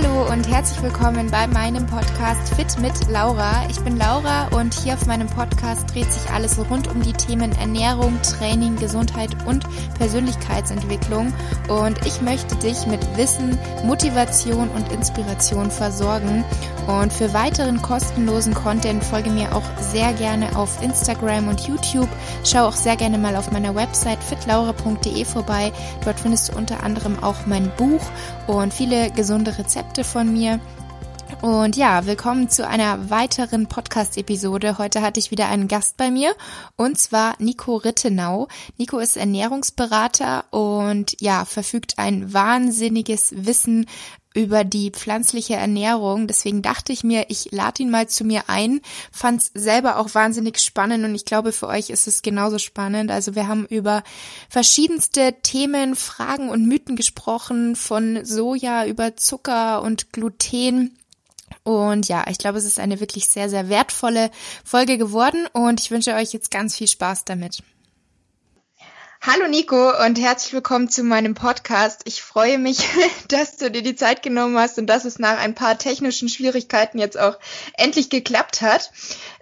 Hallo und herzlich willkommen bei meinem Podcast Fit mit Laura. Ich bin Laura und hier auf meinem Podcast dreht sich alles rund um die Themen Ernährung, Training, Gesundheit und Persönlichkeitsentwicklung. Und ich möchte dich mit Wissen, Motivation und Inspiration versorgen. Und für weiteren kostenlosen Content folge mir auch sehr gerne auf Instagram und YouTube. Schau auch sehr gerne mal auf meiner Website fitlaura.de vorbei. Dort findest du unter anderem auch mein Buch und viele gesunde Rezepte Rezepte von mir. Und ja, willkommen zu einer weiteren Podcast-Episode. Heute hatte ich wieder einen Gast bei mir und zwar Nico Rittenau. Nico ist Ernährungsberater und ja, verfügt ein wahnsinniges Wissen über die pflanzliche Ernährung. Deswegen dachte ich mir, ich lade ihn mal zu mir ein. Fand es selber auch wahnsinnig spannend und ich glaube, für euch ist es genauso spannend. Also wir haben über verschiedenste Themen, Fragen und Mythen gesprochen, von Soja über Zucker und Gluten. Und ja, ich glaube, es ist eine wirklich sehr, sehr wertvolle Folge geworden und ich wünsche euch jetzt ganz viel Spaß damit. Hallo Nico und herzlich willkommen zu meinem Podcast. Ich freue mich, dass du dir die Zeit genommen hast und dass es nach ein paar technischen Schwierigkeiten jetzt auch endlich geklappt hat.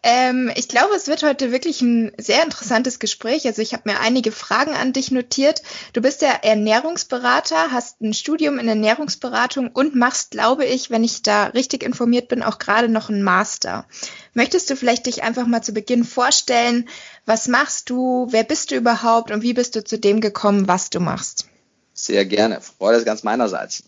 Ähm, ich glaube, es wird heute wirklich ein sehr interessantes Gespräch. Also ich habe mir einige Fragen an dich notiert. Du bist ja Ernährungsberater, hast ein Studium in Ernährungsberatung und machst, glaube ich, wenn ich da richtig informiert bin, auch gerade noch einen Master. Möchtest du vielleicht dich einfach mal zu Beginn vorstellen? Was machst du? Wer bist du überhaupt? Und wie bist du zu dem gekommen, was du machst? Sehr gerne. Freude ist ganz meinerseits.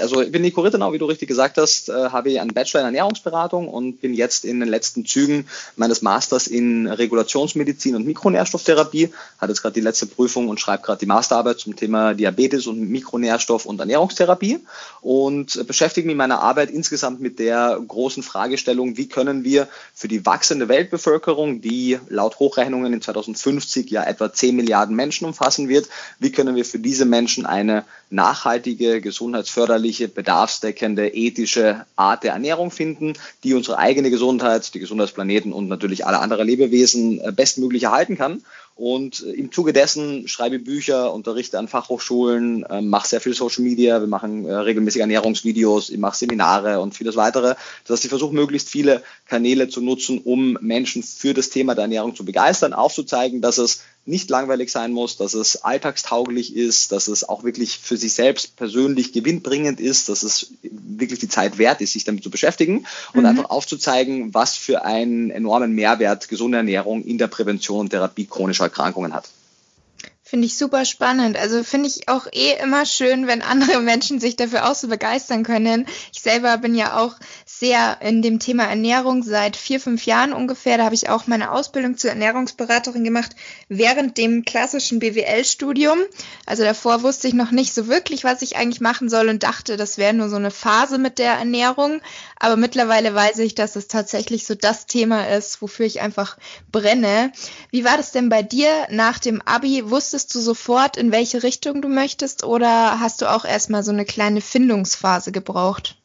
Also ich bin Nico Rittenau, wie du richtig gesagt hast, äh, habe ich einen Bachelor in Ernährungsberatung und bin jetzt in den letzten Zügen meines Masters in Regulationsmedizin und Mikronährstofftherapie. Hatte jetzt gerade die letzte Prüfung und schreibe gerade die Masterarbeit zum Thema Diabetes und Mikronährstoff und Ernährungstherapie und beschäftige mich in meiner Arbeit insgesamt mit der großen Fragestellung, wie können wir für die wachsende Weltbevölkerung, die laut Hochrechnungen in 2050 ja etwa 10 Milliarden Menschen umfassen wird, wie können wir für diese Menschen eine nachhaltige, gesundheitsförderliche, bedarfsdeckende, ethische Art der Ernährung finden, die unsere eigene Gesundheit, die Gesundheitsplaneten und natürlich alle anderen Lebewesen äh, bestmöglich erhalten kann. Und äh, im Zuge dessen schreibe Bücher, unterrichte an Fachhochschulen, äh, mache sehr viel Social Media, wir machen regelmäßig Ernährungsvideos, ich mache Seminare und vieles weitere. Das heißt, ich versuche möglichst viele Kanäle zu nutzen, um Menschen für das Thema der Ernährung zu begeistern, aufzuzeigen, dass es nicht langweilig sein muss, dass es alltagstauglich ist, dass es auch wirklich für sich selbst persönlich gewinnbringend ist, dass es wirklich die Zeit wert ist, sich damit zu beschäftigen und mhm. einfach aufzuzeigen, was für einen enormen Mehrwert gesunde Ernährung in der Prävention und Therapie chronischer Erkrankungen hat. Finde ich super spannend. Also finde ich auch eh immer schön, wenn andere Menschen sich dafür auch so begeistern können. Ich selber bin ja auch sehr in dem Thema Ernährung seit vier, fünf Jahren ungefähr. Da habe ich auch meine Ausbildung zur Ernährungsberaterin gemacht während dem klassischen BWL-Studium. Also davor wusste ich noch nicht so wirklich, was ich eigentlich machen soll und dachte, das wäre nur so eine Phase mit der Ernährung. Aber mittlerweile weiß ich, dass es tatsächlich so das Thema ist, wofür ich einfach brenne. Wie war das denn bei dir nach dem Abi? Wusstest du sofort, in welche Richtung du möchtest oder hast du auch erstmal so eine kleine Findungsphase gebraucht?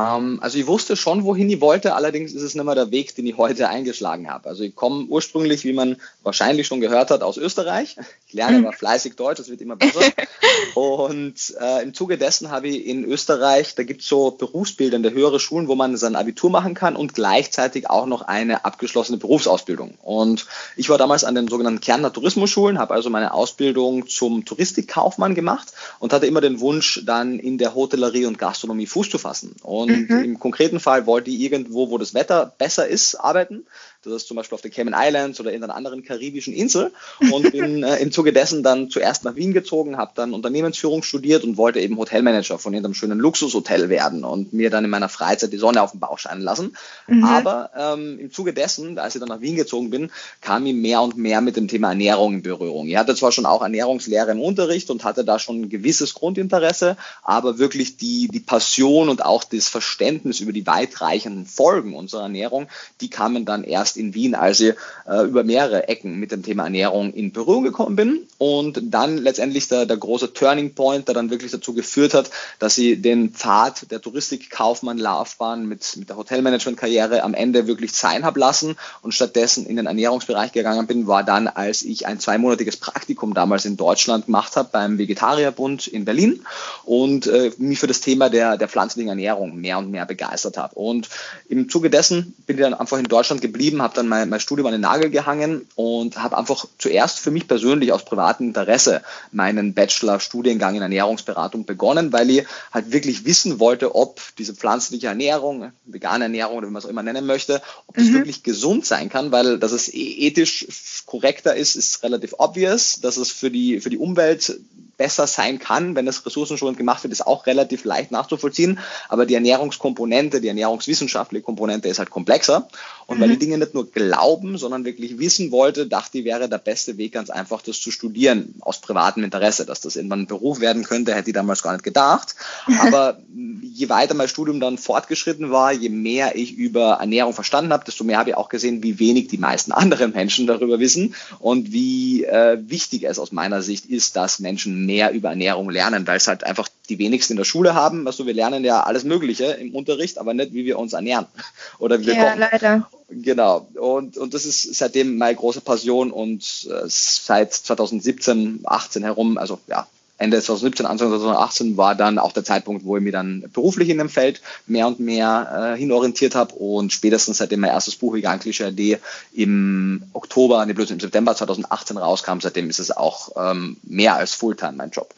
Ähm, also ich wusste schon, wohin ich wollte, allerdings ist es nicht mehr der Weg, den ich heute eingeschlagen habe. Also ich komme ursprünglich, wie man wahrscheinlich schon gehört hat, aus Österreich. Ich lerne aber fleißig Deutsch, es wird immer besser. Und äh, im Zuge dessen habe ich in Österreich, da gibt es so berufsbildende höhere Schulen, wo man sein Abitur machen kann und gleichzeitig auch noch eine abgeschlossene Berufsausbildung. Und ich war damals an den sogenannten Kärntner Tourismusschulen, habe also meine Ausbildung zum Touristikkaufmann gemacht und hatte immer den Wunsch, dann in der Hotellerie und Gastronomie Fuß zu fassen. Und und mhm. im konkreten Fall wollte ich irgendwo, wo das Wetter besser ist, arbeiten. Das ist zum Beispiel auf den Cayman Islands oder in einer anderen karibischen Insel. Und bin äh, im Zuge dessen dann zuerst nach Wien gezogen, habe dann Unternehmensführung studiert und wollte eben Hotelmanager von irgendeinem schönen Luxushotel werden und mir dann in meiner Freizeit die Sonne auf den Bauch scheinen lassen. Mhm. Aber ähm, im Zuge dessen, als ich dann nach Wien gezogen bin, kam ich mehr und mehr mit dem Thema Ernährung in Berührung. Ich hatte zwar schon auch Ernährungslehre im Unterricht und hatte da schon ein gewisses Grundinteresse, aber wirklich die, die Passion und auch das Verständnis über die weitreichenden Folgen unserer Ernährung, die kamen dann erst erst in Wien, als ich äh, über mehrere Ecken mit dem Thema Ernährung in Berührung gekommen bin und dann letztendlich der, der große Turning Point, der dann wirklich dazu geführt hat, dass ich den Pfad der Touristikkaufmann-Laufbahn mit, mit der Hotelmanagement-Karriere am Ende wirklich sein habe lassen und stattdessen in den Ernährungsbereich gegangen bin, war dann, als ich ein zweimonatiges Praktikum damals in Deutschland gemacht habe beim Vegetarierbund in Berlin und äh, mich für das Thema der, der pflanzlichen Ernährung mehr und mehr begeistert habe. Und im Zuge dessen bin ich dann einfach in Deutschland geblieben, habe dann mein, mein Studium an den Nagel gehangen und habe einfach zuerst für mich persönlich aus privatem Interesse meinen Bachelor-Studiengang in Ernährungsberatung begonnen, weil ich halt wirklich wissen wollte, ob diese pflanzliche Ernährung, vegane Ernährung oder wie man es auch immer nennen möchte, ob das mhm. wirklich gesund sein kann, weil dass es e-, ethisch korrekter ist, ist relativ obvious, dass es für die, für die Umwelt besser sein kann, wenn das ressourcenschonend gemacht wird, ist auch relativ leicht nachzuvollziehen. Aber die Ernährungskomponente, die ernährungswissenschaftliche Komponente ist halt komplexer. Und mhm. weil die Dinge nicht nur glauben, sondern wirklich wissen wollte, dachte ich, wäre der beste Weg ganz einfach, das zu studieren, aus privatem Interesse. Dass das irgendwann ein Beruf werden könnte, hätte ich damals gar nicht gedacht. Aber je weiter mein Studium dann fortgeschritten war, je mehr ich über Ernährung verstanden habe, desto mehr habe ich auch gesehen, wie wenig die meisten anderen Menschen darüber wissen und wie äh, wichtig es aus meiner Sicht ist, dass Menschen mehr über Ernährung lernen, weil es halt einfach die wenigsten in der Schule haben. Also wir lernen ja alles Mögliche im Unterricht, aber nicht, wie wir uns ernähren oder wie wir ja, kochen. leider. Genau. Und, und das ist seitdem meine große Passion und äh, seit 2017, 18 herum, also ja, Ende 2017, Anfang 2018 war dann auch der Zeitpunkt, wo ich mich dann beruflich in dem Feld mehr und mehr äh, hinorientiert habe und spätestens seitdem mein erstes Buch Vegan Klischee im Oktober, nee, bloß im September 2018 rauskam, seitdem ist es auch ähm, mehr als Fulltime mein Job.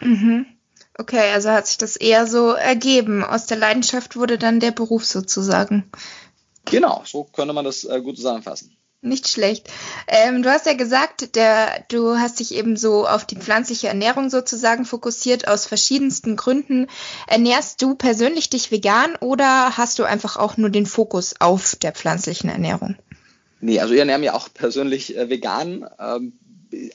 Mhm. Okay, also hat sich das eher so ergeben. Aus der Leidenschaft wurde dann der Beruf sozusagen. Genau, so könnte man das äh, gut zusammenfassen. Nicht schlecht. Ähm, du hast ja gesagt, der, du hast dich eben so auf die pflanzliche Ernährung sozusagen fokussiert aus verschiedensten Gründen. Ernährst du persönlich dich vegan oder hast du einfach auch nur den Fokus auf der pflanzlichen Ernährung? Nee, also ich ernähre mich auch persönlich äh, vegan. Ähm,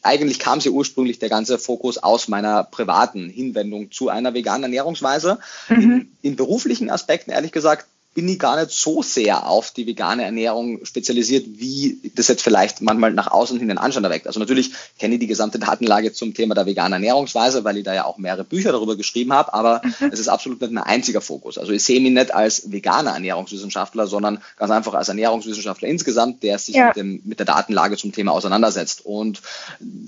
eigentlich kam sie ursprünglich der ganze Fokus aus meiner privaten Hinwendung zu einer veganen Ernährungsweise. Mhm. In, in beruflichen Aspekten, ehrlich gesagt, bin ich gar nicht so sehr auf die vegane Ernährung spezialisiert, wie das jetzt vielleicht manchmal nach außen hin den Anschein erweckt. Also natürlich kenne ich die gesamte Datenlage zum Thema der veganen Ernährungsweise, weil ich da ja auch mehrere Bücher darüber geschrieben habe, aber mhm. es ist absolut nicht mein einziger Fokus. Also ich sehe mich nicht als veganer Ernährungswissenschaftler, sondern ganz einfach als Ernährungswissenschaftler insgesamt, der sich ja. mit, dem, mit der Datenlage zum Thema auseinandersetzt. Und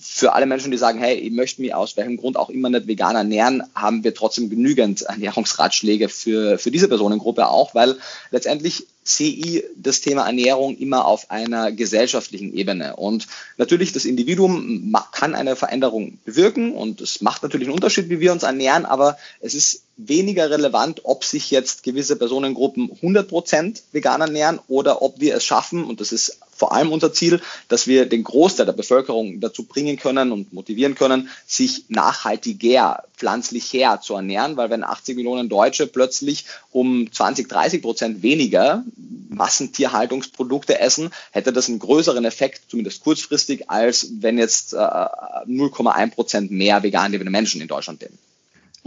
für alle Menschen, die sagen, hey, ich möchte mich aus welchem Grund auch immer nicht vegan ernähren, haben wir trotzdem genügend Ernährungsratschläge für, für diese Personengruppe auch, weil letztendlich sehe ich das Thema Ernährung immer auf einer gesellschaftlichen Ebene. Und natürlich, das Individuum kann eine Veränderung bewirken und es macht natürlich einen Unterschied, wie wir uns ernähren, aber es ist weniger relevant, ob sich jetzt gewisse Personengruppen 100% vegan ernähren oder ob wir es schaffen, und das ist vor allem unser Ziel, dass wir den Großteil der Bevölkerung dazu bringen können und motivieren können, sich nachhaltiger, pflanzlicher zu ernähren, weil wenn 80 Millionen Deutsche plötzlich um 20, 30 Prozent weniger Massentierhaltungsprodukte essen, hätte das einen größeren Effekt, zumindest kurzfristig, als wenn jetzt äh, 0,1 Prozent mehr vegan lebende Menschen in Deutschland leben.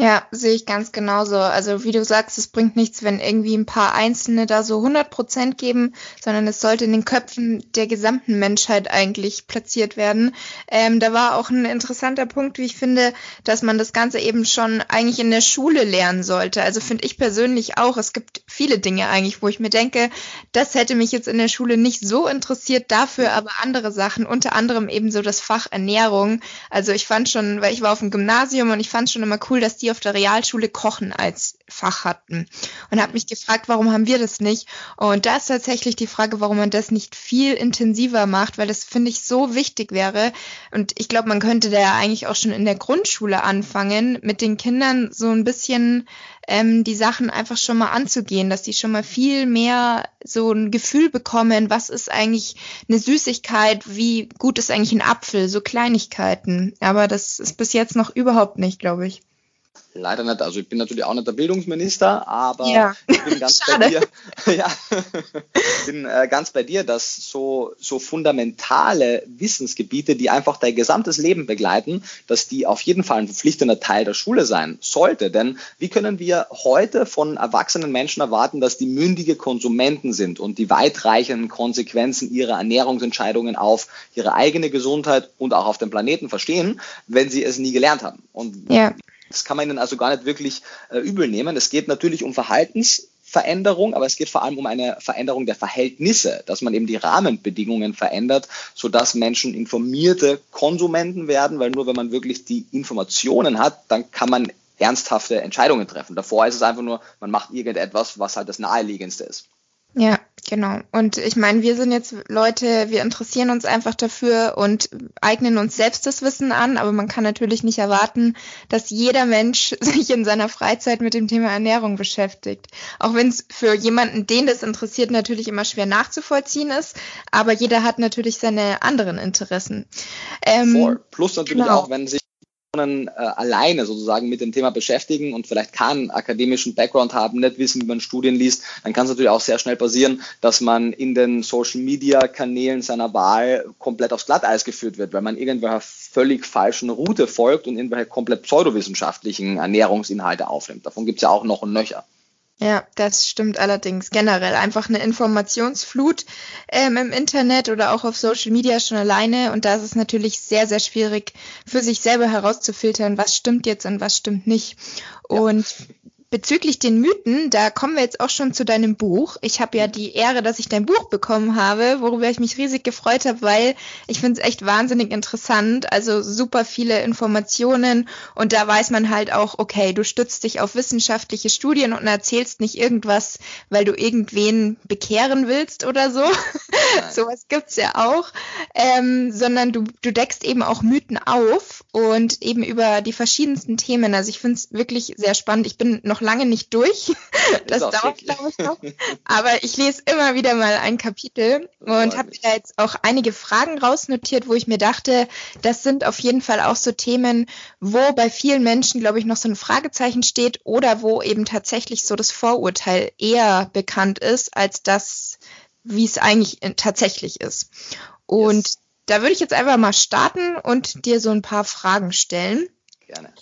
Ja, sehe ich ganz genauso. Also wie du sagst, es bringt nichts, wenn irgendwie ein paar Einzelne da so 100 Prozent geben, sondern es sollte in den Köpfen der gesamten Menschheit eigentlich platziert werden. Ähm, da war auch ein interessanter Punkt, wie ich finde, dass man das Ganze eben schon eigentlich in der Schule lernen sollte. Also finde ich persönlich auch, es gibt viele Dinge eigentlich, wo ich mir denke, das hätte mich jetzt in der Schule nicht so interessiert, dafür aber andere Sachen, unter anderem eben so das Fach Ernährung. Also ich fand schon, weil ich war auf dem Gymnasium und ich fand schon immer cool, dass die auf der Realschule Kochen als Fach hatten und habe mich gefragt, warum haben wir das nicht? Und da ist tatsächlich die Frage, warum man das nicht viel intensiver macht, weil das finde ich so wichtig wäre. Und ich glaube, man könnte da ja eigentlich auch schon in der Grundschule anfangen, mit den Kindern so ein bisschen ähm, die Sachen einfach schon mal anzugehen, dass die schon mal viel mehr so ein Gefühl bekommen, was ist eigentlich eine Süßigkeit, wie gut ist eigentlich ein Apfel, so Kleinigkeiten. Aber das ist bis jetzt noch überhaupt nicht, glaube ich. Leider nicht. Also ich bin natürlich auch nicht der Bildungsminister, aber ja. ich bin ganz bei dir. ja, bin äh, ganz bei dir, dass so, so fundamentale Wissensgebiete, die einfach dein gesamtes Leben begleiten, dass die auf jeden Fall ein verpflichtender Teil der Schule sein sollte. Denn wie können wir heute von erwachsenen Menschen erwarten, dass die mündige Konsumenten sind und die weitreichenden Konsequenzen ihrer Ernährungsentscheidungen auf ihre eigene Gesundheit und auch auf den Planeten verstehen, wenn sie es nie gelernt haben? Und ja. Das kann man ihnen also gar nicht wirklich äh, übel nehmen. Es geht natürlich um Verhaltensveränderung, aber es geht vor allem um eine Veränderung der Verhältnisse, dass man eben die Rahmenbedingungen verändert, sodass Menschen informierte Konsumenten werden, weil nur wenn man wirklich die Informationen hat, dann kann man ernsthafte Entscheidungen treffen. Davor ist es einfach nur, man macht irgendetwas, was halt das Naheliegendste ist. Ja, genau. Und ich meine, wir sind jetzt Leute, wir interessieren uns einfach dafür und eignen uns selbst das Wissen an, aber man kann natürlich nicht erwarten, dass jeder Mensch sich in seiner Freizeit mit dem Thema Ernährung beschäftigt. Auch wenn es für jemanden, den das interessiert, natürlich immer schwer nachzuvollziehen ist, aber jeder hat natürlich seine anderen Interessen. Ähm, Plus natürlich genau. auch, wenn sich alleine sozusagen mit dem Thema beschäftigen und vielleicht keinen akademischen Background haben, nicht wissen, wie man Studien liest, dann kann es natürlich auch sehr schnell passieren, dass man in den Social Media Kanälen seiner Wahl komplett aufs Glatteis geführt wird, weil man irgendwelcher völlig falschen Route folgt und irgendwelche komplett pseudowissenschaftlichen Ernährungsinhalte aufnimmt. Davon gibt es ja auch noch und nöcher. Ja, das stimmt allerdings. Generell einfach eine Informationsflut ähm, im Internet oder auch auf Social Media schon alleine. Und da ist es natürlich sehr, sehr schwierig für sich selber herauszufiltern, was stimmt jetzt und was stimmt nicht. Ja. Bezüglich den Mythen, da kommen wir jetzt auch schon zu deinem Buch. Ich habe ja die Ehre, dass ich dein Buch bekommen habe, worüber ich mich riesig gefreut habe, weil ich finde es echt wahnsinnig interessant. Also super viele Informationen und da weiß man halt auch, okay, du stützt dich auf wissenschaftliche Studien und erzählst nicht irgendwas, weil du irgendwen bekehren willst oder so. Sowas gibt's ja auch. Ähm, sondern du, du deckst eben auch Mythen auf und eben über die verschiedensten Themen. Also ich finde es wirklich sehr spannend. Ich bin noch noch lange nicht durch. Das dauert, glaube ich, noch. Aber ich lese immer wieder mal ein Kapitel und habe da jetzt auch einige Fragen rausnotiert, wo ich mir dachte, das sind auf jeden Fall auch so Themen, wo bei vielen Menschen, glaube ich, noch so ein Fragezeichen steht oder wo eben tatsächlich so das Vorurteil eher bekannt ist, als das, wie es eigentlich tatsächlich ist. Und yes. da würde ich jetzt einfach mal starten und dir so ein paar Fragen stellen. Gerne.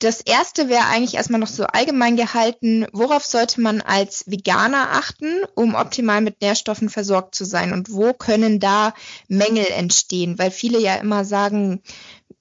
Das erste wäre eigentlich erstmal noch so allgemein gehalten. Worauf sollte man als Veganer achten, um optimal mit Nährstoffen versorgt zu sein? Und wo können da Mängel entstehen? Weil viele ja immer sagen,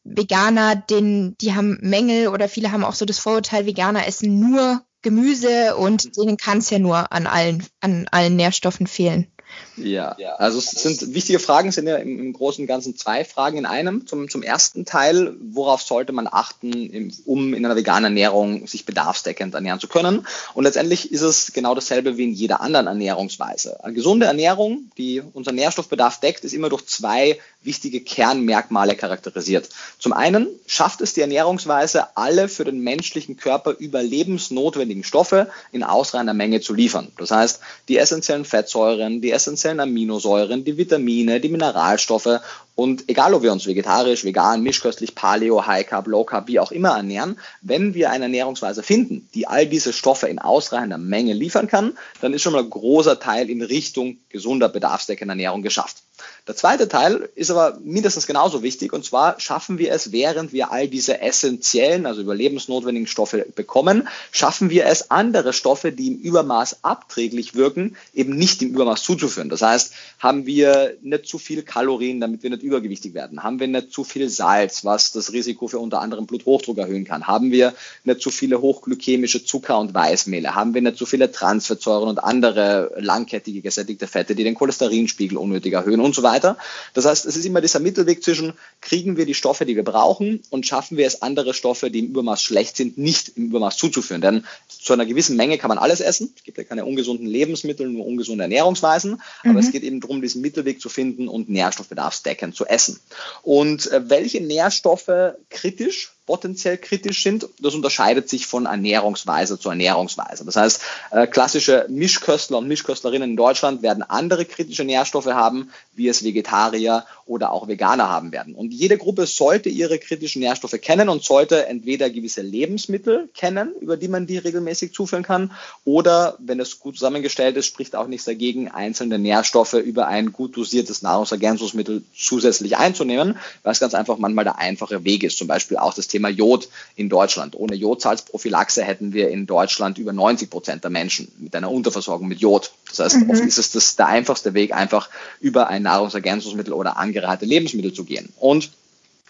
Veganer, den, die haben Mängel oder viele haben auch so das Vorurteil, Veganer essen nur Gemüse und denen kann es ja nur an allen, an allen Nährstoffen fehlen. Ja, also es sind wichtige Fragen, sind ja im, im Großen und Ganzen zwei Fragen in einem. Zum, zum ersten Teil, worauf sollte man achten, im, um in einer veganen Ernährung sich bedarfsdeckend ernähren zu können? Und letztendlich ist es genau dasselbe wie in jeder anderen Ernährungsweise. Eine gesunde Ernährung, die unseren Nährstoffbedarf deckt, ist immer durch zwei wichtige Kernmerkmale charakterisiert. Zum einen schafft es die Ernährungsweise, alle für den menschlichen Körper überlebensnotwendigen Stoffe in ausreichender Menge zu liefern. Das heißt, die essentiellen Fettsäuren, die essentiellen Aminosäuren, die Vitamine, die Mineralstoffe und egal, ob wir uns vegetarisch, vegan, mischköstlich, Paleo, High Carb, Low Carb, wie auch immer ernähren, wenn wir eine Ernährungsweise finden, die all diese Stoffe in ausreichender Menge liefern kann, dann ist schon mal ein großer Teil in Richtung gesunder, bedarfsdeckender Ernährung geschafft. Der zweite Teil ist aber mindestens genauso wichtig und zwar schaffen wir es, während wir all diese essentiellen, also überlebensnotwendigen Stoffe bekommen, schaffen wir es, andere Stoffe, die im Übermaß abträglich wirken, eben nicht im Übermaß zuzuführen. Das heißt, haben wir nicht zu viel Kalorien, damit wir nicht übergewichtig werden? Haben wir nicht zu viel Salz, was das Risiko für unter anderem Bluthochdruck erhöhen kann? Haben wir nicht zu viele hochglykämische Zucker und Weißmehle? Haben wir nicht zu viele Transfettsäuren und andere langkettige gesättigte Fette, die den Cholesterinspiegel unnötig erhöhen und so weiter? Das heißt, es ist immer dieser Mittelweg zwischen, kriegen wir die Stoffe, die wir brauchen und schaffen wir es, andere Stoffe, die im Übermaß schlecht sind, nicht im Übermaß zuzuführen. Denn zu einer gewissen Menge kann man alles essen. Es gibt ja keine ungesunden Lebensmittel, nur ungesunde Ernährungsweisen. Aber mhm. es geht eben darum, diesen Mittelweg zu finden und nährstoffbedarfsdeckend zu essen. Und äh, welche Nährstoffe kritisch potenziell kritisch sind. Das unterscheidet sich von Ernährungsweise zu Ernährungsweise. Das heißt, äh, klassische Mischköstler und Mischköstlerinnen in Deutschland werden andere kritische Nährstoffe haben, wie es Vegetarier oder auch Veganer haben werden. Und jede Gruppe sollte ihre kritischen Nährstoffe kennen und sollte entweder gewisse Lebensmittel kennen, über die man die regelmäßig zuführen kann, oder wenn es gut zusammengestellt ist, spricht auch nichts dagegen, einzelne Nährstoffe über ein gut dosiertes Nahrungsergänzungsmittel zusätzlich einzunehmen, weil es ganz einfach manchmal der einfache Weg ist. Zum Beispiel auch das Thema Jod in Deutschland. Ohne Jodsalzprophylaxe hätten wir in Deutschland über 90 Prozent der Menschen mit einer Unterversorgung mit Jod. Das heißt, mhm. oft ist es das, der einfachste Weg, einfach über ein Nahrungsergänzungsmittel oder angereihte Lebensmittel zu gehen. Und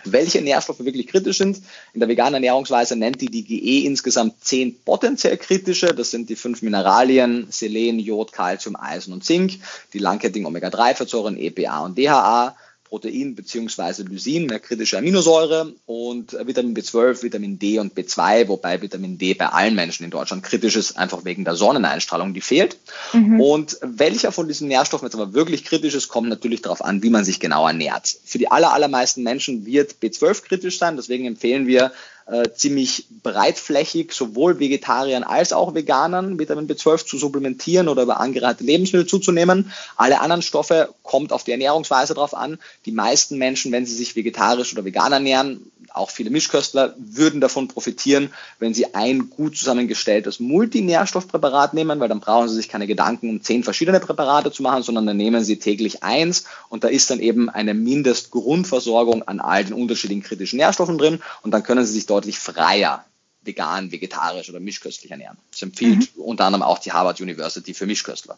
welche Nährstoffe wirklich kritisch sind. In der veganen Ernährungsweise nennt die DGE insgesamt zehn potenziell kritische. Das sind die fünf Mineralien, Selen, Jod, Calcium, Eisen und Zink, die langkettigen Omega-3-Fettsäuren EPA und DHA, Protein bzw. Lysin, eine kritische Aminosäure und Vitamin B12, Vitamin D und B2, wobei Vitamin D bei allen Menschen in Deutschland kritisch ist, einfach wegen der Sonneneinstrahlung, die fehlt. Mhm. Und welcher von diesen Nährstoffen jetzt aber wirklich kritisch ist, kommt natürlich darauf an, wie man sich genau ernährt. Für die aller, allermeisten Menschen wird B12 kritisch sein, deswegen empfehlen wir äh, ziemlich breitflächig sowohl Vegetariern als auch Veganern Vitamin B12 zu supplementieren oder über angereihte Lebensmittel zuzunehmen. Alle anderen Stoffe kommt auf die Ernährungsweise drauf an. Die meisten Menschen, wenn sie sich vegetarisch oder vegan ernähren, auch viele Mischköstler würden davon profitieren, wenn sie ein gut zusammengestelltes Multinährstoffpräparat nehmen, weil dann brauchen sie sich keine Gedanken, um zehn verschiedene Präparate zu machen, sondern dann nehmen sie täglich eins und da ist dann eben eine Mindestgrundversorgung an all den unterschiedlichen kritischen Nährstoffen drin und dann können sie sich deutlich freier vegan, vegetarisch oder mischköstlich ernähren. Das empfiehlt mhm. unter anderem auch die Harvard University für Mischköstler.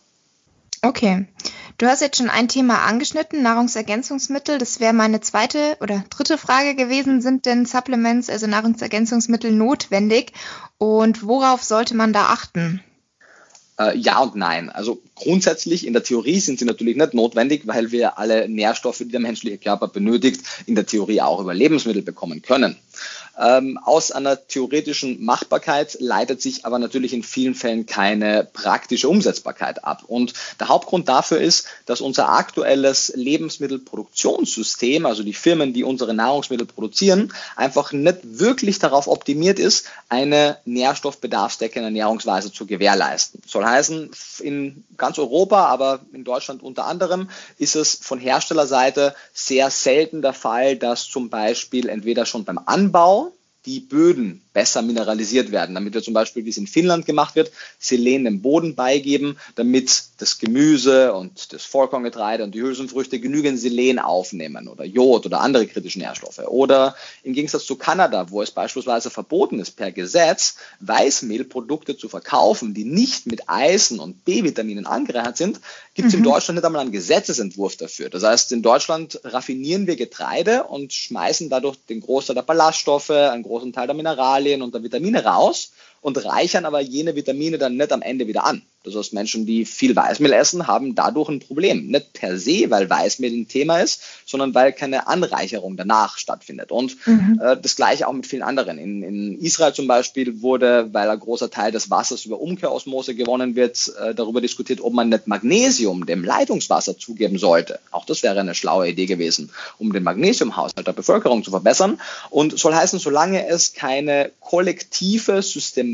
Okay. Du hast jetzt schon ein Thema angeschnitten, Nahrungsergänzungsmittel. Das wäre meine zweite oder dritte Frage gewesen. Sind denn Supplements, also Nahrungsergänzungsmittel, notwendig? Und worauf sollte man da achten? Äh, ja und nein. Also grundsätzlich in der Theorie sind sie natürlich nicht notwendig, weil wir alle Nährstoffe, die der menschliche Körper benötigt, in der Theorie auch über Lebensmittel bekommen können. Ähm, aus einer theoretischen Machbarkeit leitet sich aber natürlich in vielen Fällen keine praktische Umsetzbarkeit ab. Und der Hauptgrund dafür ist, dass unser aktuelles Lebensmittelproduktionssystem, also die Firmen, die unsere Nahrungsmittel produzieren, einfach nicht wirklich darauf optimiert ist, eine nährstoffbedarfsdeckende Ernährungsweise zu gewährleisten. Soll heißen, in ganz Europa, aber in Deutschland unter anderem, ist es von Herstellerseite sehr selten der Fall, dass zum Beispiel entweder schon beim Anbau die Böden besser mineralisiert werden, damit wir zum Beispiel, wie es in Finnland gemacht wird, Selen dem Boden beigeben, damit das Gemüse und das Vollkorngetreide und die Hülsenfrüchte genügend Selen aufnehmen oder Jod oder andere kritische Nährstoffe. Oder im Gegensatz zu Kanada, wo es beispielsweise verboten ist, per Gesetz Weißmehlprodukte zu verkaufen, die nicht mit Eisen und B-Vitaminen angereichert sind, gibt es mhm. in Deutschland nicht einmal einen Gesetzesentwurf dafür. Das heißt, in Deutschland raffinieren wir Getreide und schmeißen dadurch den Großteil der Ballaststoffe, einen großen Teil der Mineralien und der Vitamine raus und reichern aber jene Vitamine dann nicht am Ende wieder an. Das heißt, Menschen, die viel Weißmehl essen, haben dadurch ein Problem. Nicht per se, weil Weißmehl ein Thema ist, sondern weil keine Anreicherung danach stattfindet. Und mhm. äh, das gleiche auch mit vielen anderen. In, in, Israel zum Beispiel wurde, weil ein großer Teil des Wassers über Umkehrosmose gewonnen wird, äh, darüber diskutiert, ob man nicht Magnesium dem Leitungswasser zugeben sollte. Auch das wäre eine schlaue Idee gewesen, um den Magnesiumhaushalt der Bevölkerung zu verbessern. Und soll heißen, solange es keine kollektive, systematische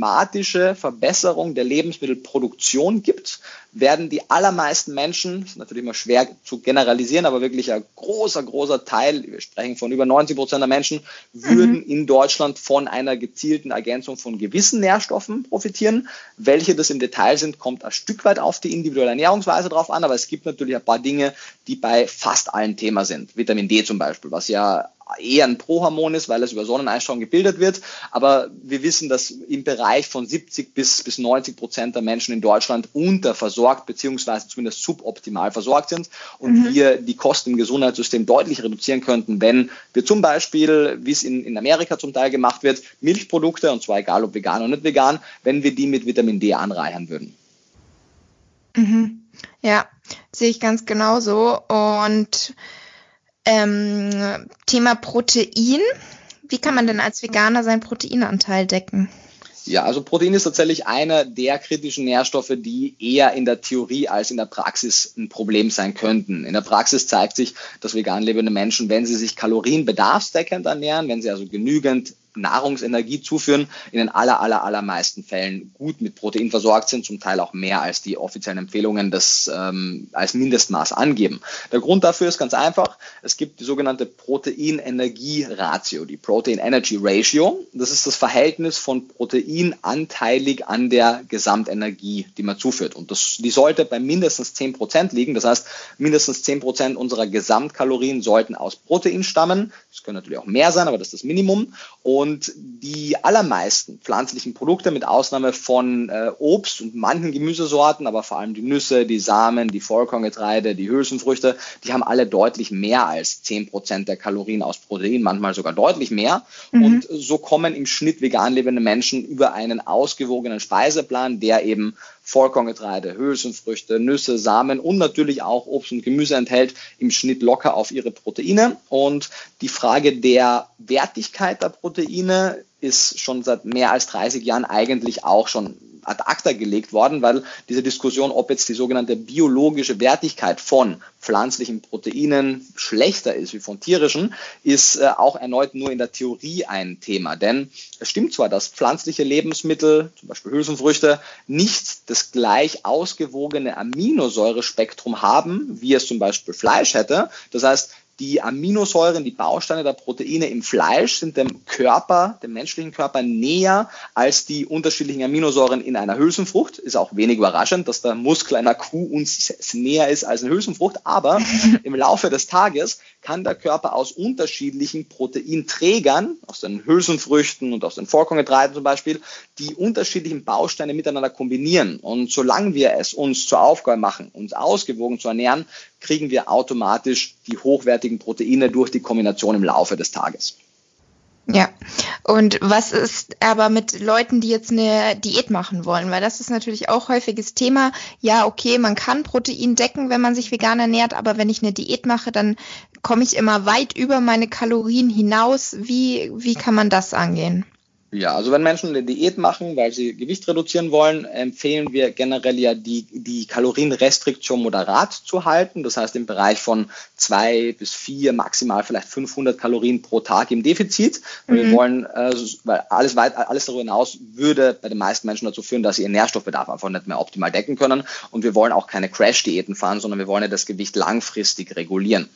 Verbesserung der Lebensmittelproduktion gibt, werden die allermeisten Menschen, das ist natürlich immer schwer zu generalisieren, aber wirklich ein großer, großer Teil, wir sprechen von über 90 Prozent der Menschen, würden mhm. in Deutschland von einer gezielten Ergänzung von gewissen Nährstoffen profitieren. Welche das im Detail sind, kommt ein Stück weit auf die individuelle Ernährungsweise drauf an, aber es gibt natürlich ein paar Dinge, die bei fast allen Thema sind. Vitamin D zum Beispiel, was ja eher ein Prohormon ist, weil es über Sonneneinstrahlung gebildet wird. Aber wir wissen, dass im Bereich von 70 bis, bis 90 Prozent der Menschen in Deutschland unterversorgt beziehungsweise zumindest suboptimal versorgt sind und mhm. wir die Kosten im Gesundheitssystem deutlich reduzieren könnten, wenn wir zum Beispiel, wie es in, in Amerika zum Teil gemacht wird, Milchprodukte, und zwar egal ob vegan oder nicht vegan, wenn wir die mit Vitamin D anreichern würden. Mhm. Ja, sehe ich ganz genauso. Und ähm, Thema Protein. Wie kann man denn als Veganer seinen Proteinanteil decken? Ja, also Protein ist tatsächlich einer der kritischen Nährstoffe, die eher in der Theorie als in der Praxis ein Problem sein könnten. In der Praxis zeigt sich, dass vegan lebende Menschen, wenn sie sich kalorienbedarfsdeckend ernähren, wenn sie also genügend Nahrungsenergie zuführen, in den aller, aller, allermeisten Fällen gut mit Protein versorgt sind, zum Teil auch mehr als die offiziellen Empfehlungen das ähm, als Mindestmaß angeben. Der Grund dafür ist ganz einfach. Es gibt die sogenannte Protein-Energie-Ratio, die Protein-Energy Ratio. Das ist das Verhältnis von Protein anteilig an der Gesamtenergie, die man zuführt. Und das, die sollte bei mindestens 10 Prozent liegen. Das heißt, mindestens 10 Prozent unserer Gesamtkalorien sollten aus Protein stammen. Das können natürlich auch mehr sein, aber das ist das Minimum. Und die allermeisten pflanzlichen Produkte, mit Ausnahme von äh, Obst und manchen Gemüsesorten, aber vor allem die Nüsse, die Samen, die Vollkorngetreide, die Hülsenfrüchte, die haben alle deutlich mehr als 10 Prozent der Kalorien aus Protein, manchmal sogar deutlich mehr. Mhm. Und so kommen im Schnitt vegan lebende Menschen über einen ausgewogenen Speiseplan, der eben Vollkorngetreide, Hülsenfrüchte, Nüsse, Samen und natürlich auch Obst und Gemüse enthält, im Schnitt locker auf ihre Proteine. Und die Frage der Wertigkeit der Proteine ist schon seit mehr als 30 Jahren eigentlich auch schon ad acta gelegt worden, weil diese Diskussion, ob jetzt die sogenannte biologische Wertigkeit von pflanzlichen Proteinen schlechter ist wie von tierischen, ist äh, auch erneut nur in der Theorie ein Thema. Denn es stimmt zwar, dass pflanzliche Lebensmittel, zum Beispiel Hülsenfrüchte, nicht das gleich ausgewogene Aminosäurespektrum haben, wie es zum Beispiel Fleisch hätte. Das heißt, die Aminosäuren, die Bausteine der Proteine im Fleisch sind dem Körper, dem menschlichen Körper näher als die unterschiedlichen Aminosäuren in einer Hülsenfrucht. Ist auch wenig überraschend, dass der Muskel einer Kuh uns näher ist als eine Hülsenfrucht. Aber im Laufe des Tages kann der Körper aus unterschiedlichen Proteinträgern, aus den Hülsenfrüchten und aus den Vollkorngetreiden zum Beispiel, die unterschiedlichen Bausteine miteinander kombinieren. Und solange wir es uns zur Aufgabe machen, uns ausgewogen zu ernähren, kriegen wir automatisch die hochwertigen Proteine durch die Kombination im Laufe des Tages. Ja, und was ist aber mit Leuten, die jetzt eine Diät machen wollen? Weil das ist natürlich auch häufiges Thema. Ja, okay, man kann Protein decken, wenn man sich vegan ernährt, aber wenn ich eine Diät mache, dann komme ich immer weit über meine Kalorien hinaus. Wie, wie kann man das angehen? Ja, also wenn Menschen eine Diät machen, weil sie Gewicht reduzieren wollen, empfehlen wir generell ja die, die Kalorienrestriktion moderat zu halten. Das heißt im Bereich von zwei bis vier, maximal vielleicht 500 Kalorien pro Tag im Defizit. Mhm. Wir wollen, äh, weil alles, weit, alles darüber hinaus würde bei den meisten Menschen dazu führen, dass sie ihren Nährstoffbedarf einfach nicht mehr optimal decken können. Und wir wollen auch keine Crash-Diäten fahren, sondern wir wollen ja das Gewicht langfristig regulieren.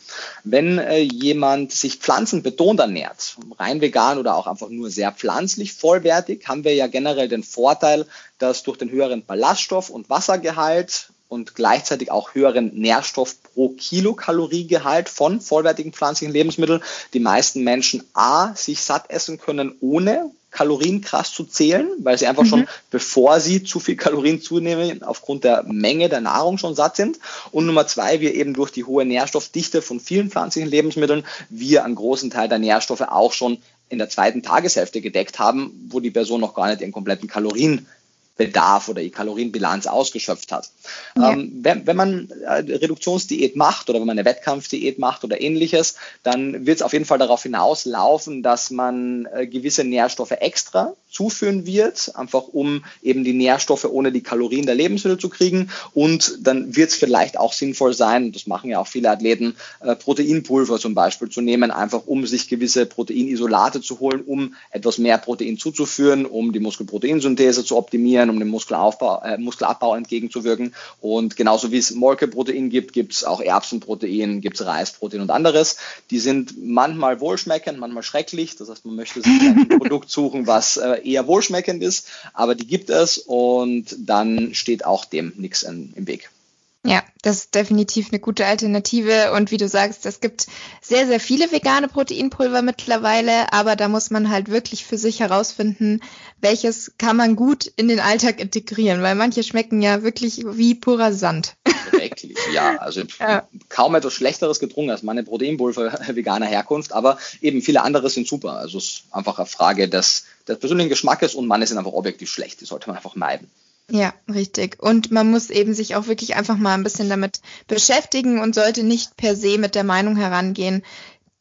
Wenn äh, jemand sich pflanzenbetont ernährt, rein vegan oder auch einfach nur sehr pflanzlich, nicht vollwertig, haben wir ja generell den Vorteil, dass durch den höheren Ballaststoff- und Wassergehalt und gleichzeitig auch höheren Nährstoff pro Kilokaloriegehalt von vollwertigen pflanzlichen Lebensmitteln die meisten Menschen A, sich satt essen können, ohne Kalorien krass zu zählen, weil sie einfach mhm. schon, bevor sie zu viel Kalorien zunehmen, aufgrund der Menge der Nahrung schon satt sind. Und Nummer zwei, wir eben durch die hohe Nährstoffdichte von vielen pflanzlichen Lebensmitteln, wir einen großen Teil der Nährstoffe auch schon in der zweiten Tageshälfte gedeckt haben, wo die Person noch gar nicht ihren kompletten Kalorien Bedarf oder die Kalorienbilanz ausgeschöpft hat. Ja. Ähm, wenn, wenn, man eine Reduktionsdiät macht oder wenn man eine Wettkampfdiät macht oder ähnliches, dann wird es auf jeden Fall darauf hinauslaufen, dass man äh, gewisse Nährstoffe extra zuführen wird, einfach um eben die Nährstoffe ohne die Kalorien der Lebensmittel zu kriegen. Und dann wird es vielleicht auch sinnvoll sein, das machen ja auch viele Athleten, äh, Proteinpulver zum Beispiel zu nehmen, einfach um sich gewisse Proteinisolate zu holen, um etwas mehr Protein zuzuführen, um die Muskelproteinsynthese zu optimieren, um dem Muskelaufbau, äh, Muskelabbau entgegenzuwirken. Und genauso wie es Molkeprotein gibt, gibt es auch Erbsenprotein, gibt es Reisprotein und anderes. Die sind manchmal wohlschmeckend, manchmal schrecklich. Das heißt, man möchte sich ein Produkt suchen, was äh, eher wohlschmeckend ist, aber die gibt es und dann steht auch dem nichts im Weg. Ja, das ist definitiv eine gute Alternative. Und wie du sagst, es gibt sehr, sehr viele vegane Proteinpulver mittlerweile, aber da muss man halt wirklich für sich herausfinden, welches kann man gut in den Alltag integrieren, weil manche schmecken ja wirklich wie purer Sand. Schrecklich, ja. Also ja. kaum etwas Schlechteres getrunken als meine Proteinpulver veganer Herkunft, aber eben viele andere sind super. Also es ist einfach eine Frage des, des persönlichen Geschmackes und manche sind einfach objektiv schlecht. Die sollte man einfach meiden. Ja, richtig. Und man muss eben sich auch wirklich einfach mal ein bisschen damit beschäftigen und sollte nicht per se mit der Meinung herangehen,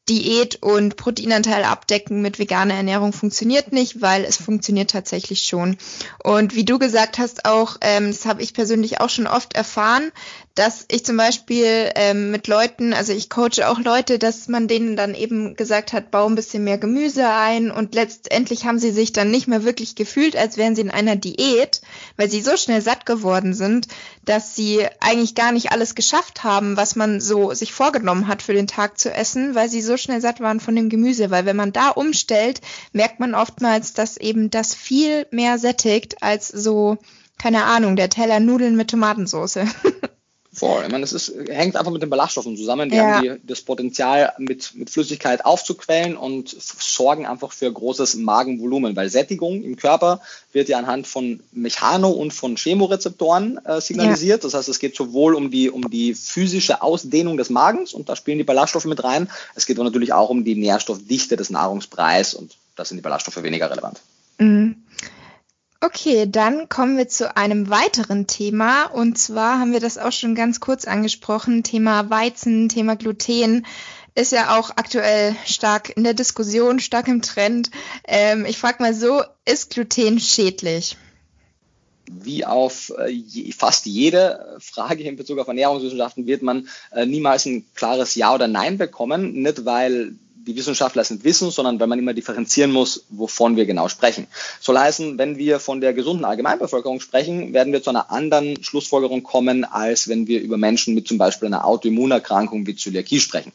Diät und Proteinanteil abdecken mit veganer Ernährung funktioniert nicht, weil es funktioniert tatsächlich schon. Und wie du gesagt hast auch, ähm, das habe ich persönlich auch schon oft erfahren, dass ich zum Beispiel ähm, mit Leuten, also ich coache auch Leute, dass man denen dann eben gesagt hat, bau ein bisschen mehr Gemüse ein und letztendlich haben sie sich dann nicht mehr wirklich gefühlt, als wären sie in einer Diät, weil sie so schnell satt geworden sind, dass sie eigentlich gar nicht alles geschafft haben, was man so sich vorgenommen hat für den Tag zu essen, weil sie so schnell satt waren von dem Gemüse. Weil wenn man da umstellt, merkt man oftmals, dass eben das viel mehr sättigt als so, keine Ahnung, der Teller Nudeln mit Tomatensauce. Voll. Ich meine, das ist, hängt einfach mit den Ballaststoffen zusammen. Die ja. haben die, das Potenzial, mit, mit Flüssigkeit aufzuquellen und sorgen einfach für großes Magenvolumen, weil Sättigung im Körper wird ja anhand von Mechano- und von Chemorezeptoren äh, signalisiert. Ja. Das heißt, es geht sowohl um die, um die physische Ausdehnung des Magens und da spielen die Ballaststoffe mit rein. Es geht aber natürlich auch um die Nährstoffdichte des Nahrungspreis und da sind die Ballaststoffe weniger relevant. Mhm. Okay, dann kommen wir zu einem weiteren Thema. Und zwar haben wir das auch schon ganz kurz angesprochen. Thema Weizen, Thema Gluten ist ja auch aktuell stark in der Diskussion, stark im Trend. Ähm, ich frage mal so, ist Gluten schädlich? Wie auf äh, fast jede Frage in Bezug auf Ernährungswissenschaften wird man äh, niemals ein klares Ja oder Nein bekommen. Nicht, weil die Wissenschaftler nicht wissen, sondern weil man immer differenzieren muss, wovon wir genau sprechen. Soll heißen, wenn wir von der gesunden Allgemeinbevölkerung sprechen, werden wir zu einer anderen Schlussfolgerung kommen, als wenn wir über Menschen mit zum Beispiel einer Autoimmunerkrankung wie Zöliakie sprechen.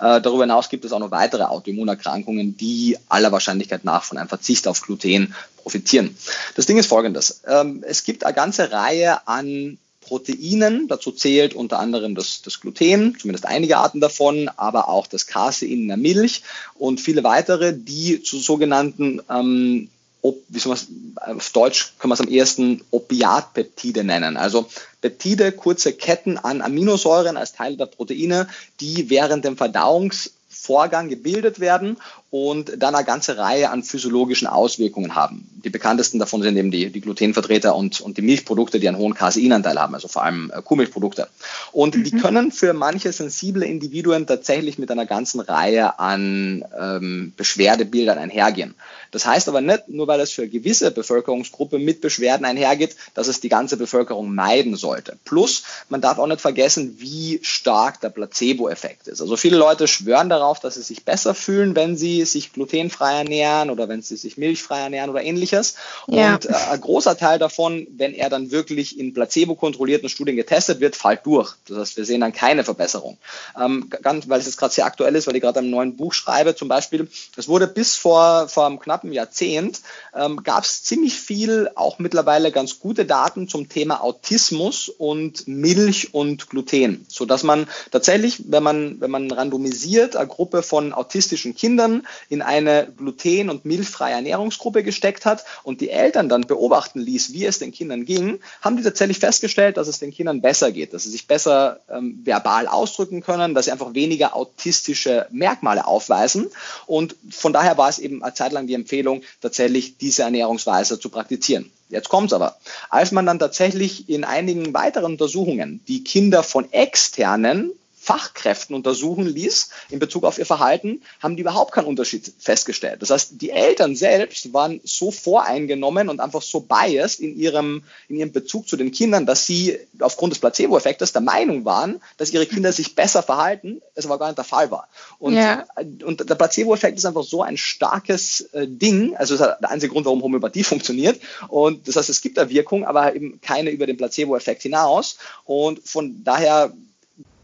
Äh, darüber hinaus gibt es auch noch weitere Autoimmunerkrankungen, die aller Wahrscheinlichkeit nach von einem Verzicht auf Gluten profitieren. Das Ding ist folgendes. Ähm, es gibt eine ganze Reihe an Proteinen. Dazu zählt unter anderem das, das Gluten, zumindest einige Arten davon, aber auch das Casein in der Milch und viele weitere, die zu sogenannten ähm, wie soll man auf Deutsch können wir es am ehesten Opiatpeptide nennen. Also Peptide, kurze Ketten an Aminosäuren als Teil der Proteine, die während dem Verdauungsvorgang gebildet werden und dann eine ganze Reihe an physiologischen Auswirkungen haben. Die bekanntesten davon sind eben die, die Glutenvertreter und, und die Milchprodukte, die einen hohen Caseinanteil haben, also vor allem äh, Kuhmilchprodukte. Und mhm. die können für manche sensible Individuen tatsächlich mit einer ganzen Reihe an ähm, Beschwerdebildern einhergehen. Das heißt aber nicht, nur weil es für eine gewisse Bevölkerungsgruppe mit Beschwerden einhergeht, dass es die ganze Bevölkerung meiden sollte. Plus, man darf auch nicht vergessen, wie stark der Placebo-Effekt ist. Also viele Leute schwören darauf, dass sie sich besser fühlen, wenn sie sich glutenfrei ernähren oder wenn sie sich milchfrei ernähren oder ähnliches. Ja. Und äh, ein großer Teil davon, wenn er dann wirklich in placebo-kontrollierten Studien getestet wird, fällt durch. Das heißt, wir sehen dann keine Verbesserung. Ähm, ganz, weil es jetzt gerade sehr aktuell ist, weil ich gerade am neuen Buch schreibe zum Beispiel. Es wurde bis vor, vor einem knappen Jahrzehnt, ähm, gab es ziemlich viel, auch mittlerweile ganz gute Daten zum Thema Autismus und Milch und Gluten, sodass man tatsächlich, wenn man, wenn man randomisiert, eine Gruppe von autistischen Kindern in eine gluten- und milchfreie Ernährungsgruppe gesteckt hat und die Eltern dann beobachten ließ, wie es den Kindern ging, haben die tatsächlich festgestellt, dass es den Kindern besser geht, dass sie sich besser ähm, verbal ausdrücken können, dass sie einfach weniger autistische Merkmale aufweisen. Und von daher war es eben eine Zeit lang die Empfehlung, tatsächlich diese Ernährungsweise zu praktizieren. Jetzt kommt's aber. Als man dann tatsächlich in einigen weiteren Untersuchungen die Kinder von externen Fachkräften untersuchen ließ in Bezug auf ihr Verhalten, haben die überhaupt keinen Unterschied festgestellt. Das heißt, die Eltern selbst waren so voreingenommen und einfach so biased in ihrem, in ihrem Bezug zu den Kindern, dass sie aufgrund des Placebo-Effektes der Meinung waren, dass ihre Kinder sich besser verhalten, es aber gar nicht der Fall war. Und, ja. und der Placebo-Effekt ist einfach so ein starkes äh, Ding, also das ist der einzige Grund, warum Homöopathie funktioniert. Und das heißt, es gibt da Wirkung, aber eben keine über den Placebo-Effekt hinaus. Und von daher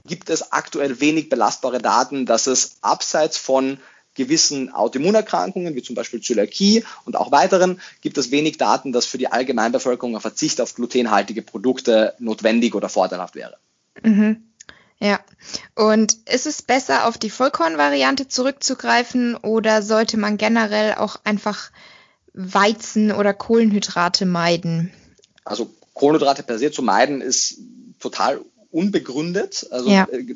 gibt es aktuell wenig belastbare Daten, dass es abseits von gewissen Autoimmunerkrankungen, wie zum Beispiel Zöliakie und auch weiteren, gibt es wenig Daten, dass für die Allgemeinbevölkerung ein Verzicht auf glutenhaltige Produkte notwendig oder vorteilhaft wäre. Mhm. Ja. Und ist es besser, auf die Vollkornvariante zurückzugreifen oder sollte man generell auch einfach Weizen oder Kohlenhydrate meiden? Also Kohlenhydrate per se zu meiden ist total unbegründet. Also ja. Äh,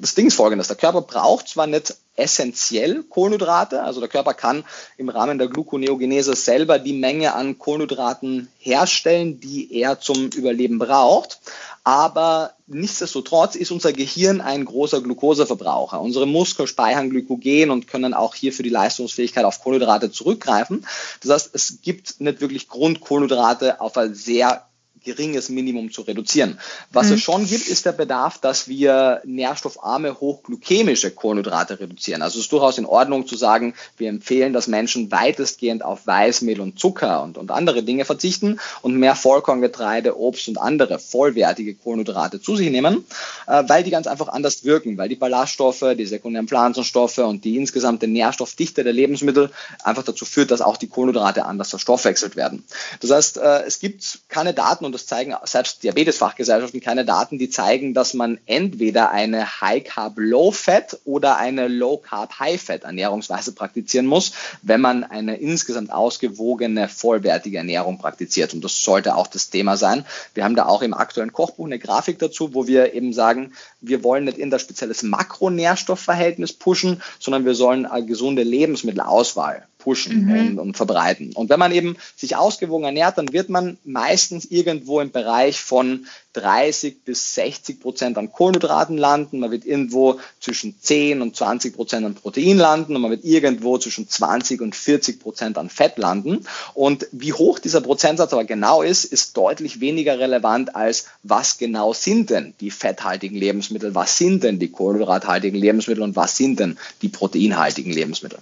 das Ding ist folgendes, der Körper braucht zwar nicht essentiell Kohlenhydrate, also der Körper kann im Rahmen der Gluconeogenese selber die Menge an Kohlenhydraten herstellen, die er zum Überleben braucht, aber nichtsdestotrotz ist unser Gehirn ein großer Glukoseverbraucher. Unsere Muskeln speichern Glykogen und können auch hier für die Leistungsfähigkeit auf Kohlenhydrate zurückgreifen. Das heißt, es gibt nicht wirklich Grund, Kohlenhydrate auf ein sehr geringes Minimum zu reduzieren. Was mhm. es schon gibt, ist der Bedarf, dass wir nährstoffarme, hochglykämische Kohlenhydrate reduzieren. Also es ist durchaus in Ordnung zu sagen, wir empfehlen, dass Menschen weitestgehend auf Weißmehl und Zucker und, und andere Dinge verzichten und mehr Vollkorngetreide, Obst und andere vollwertige Kohlenhydrate zu sich nehmen, äh, weil die ganz einfach anders wirken, weil die Ballaststoffe, die sekundären Pflanzenstoffe und die insgesamte Nährstoffdichte der Lebensmittel einfach dazu führt, dass auch die Kohlenhydrate anders verstoffwechselt werden. Das heißt, äh, es gibt keine Daten und das zeigen selbst Diabetesfachgesellschaften keine Daten, die zeigen, dass man entweder eine High Carb Low Fat oder eine Low Carb High Fat Ernährungsweise praktizieren muss, wenn man eine insgesamt ausgewogene, vollwertige Ernährung praktiziert. Und das sollte auch das Thema sein. Wir haben da auch im aktuellen Kochbuch eine Grafik dazu, wo wir eben sagen, wir wollen nicht in das spezielles Makronährstoffverhältnis pushen, sondern wir sollen eine gesunde Lebensmittelauswahl pushen mhm. und, und, verbreiten. Und wenn man eben sich ausgewogen ernährt, dann wird man meistens irgendwo im Bereich von 30 bis 60 Prozent an Kohlenhydraten landen, man wird irgendwo zwischen 10 und 20 Prozent an Protein landen und man wird irgendwo zwischen 20 und 40 Prozent an Fett landen. Und wie hoch dieser Prozentsatz aber genau ist, ist deutlich weniger relevant als was genau sind denn die fetthaltigen Lebensmittel, was sind denn die kohlenhydrathaltigen Lebensmittel und was sind denn die proteinhaltigen Lebensmittel.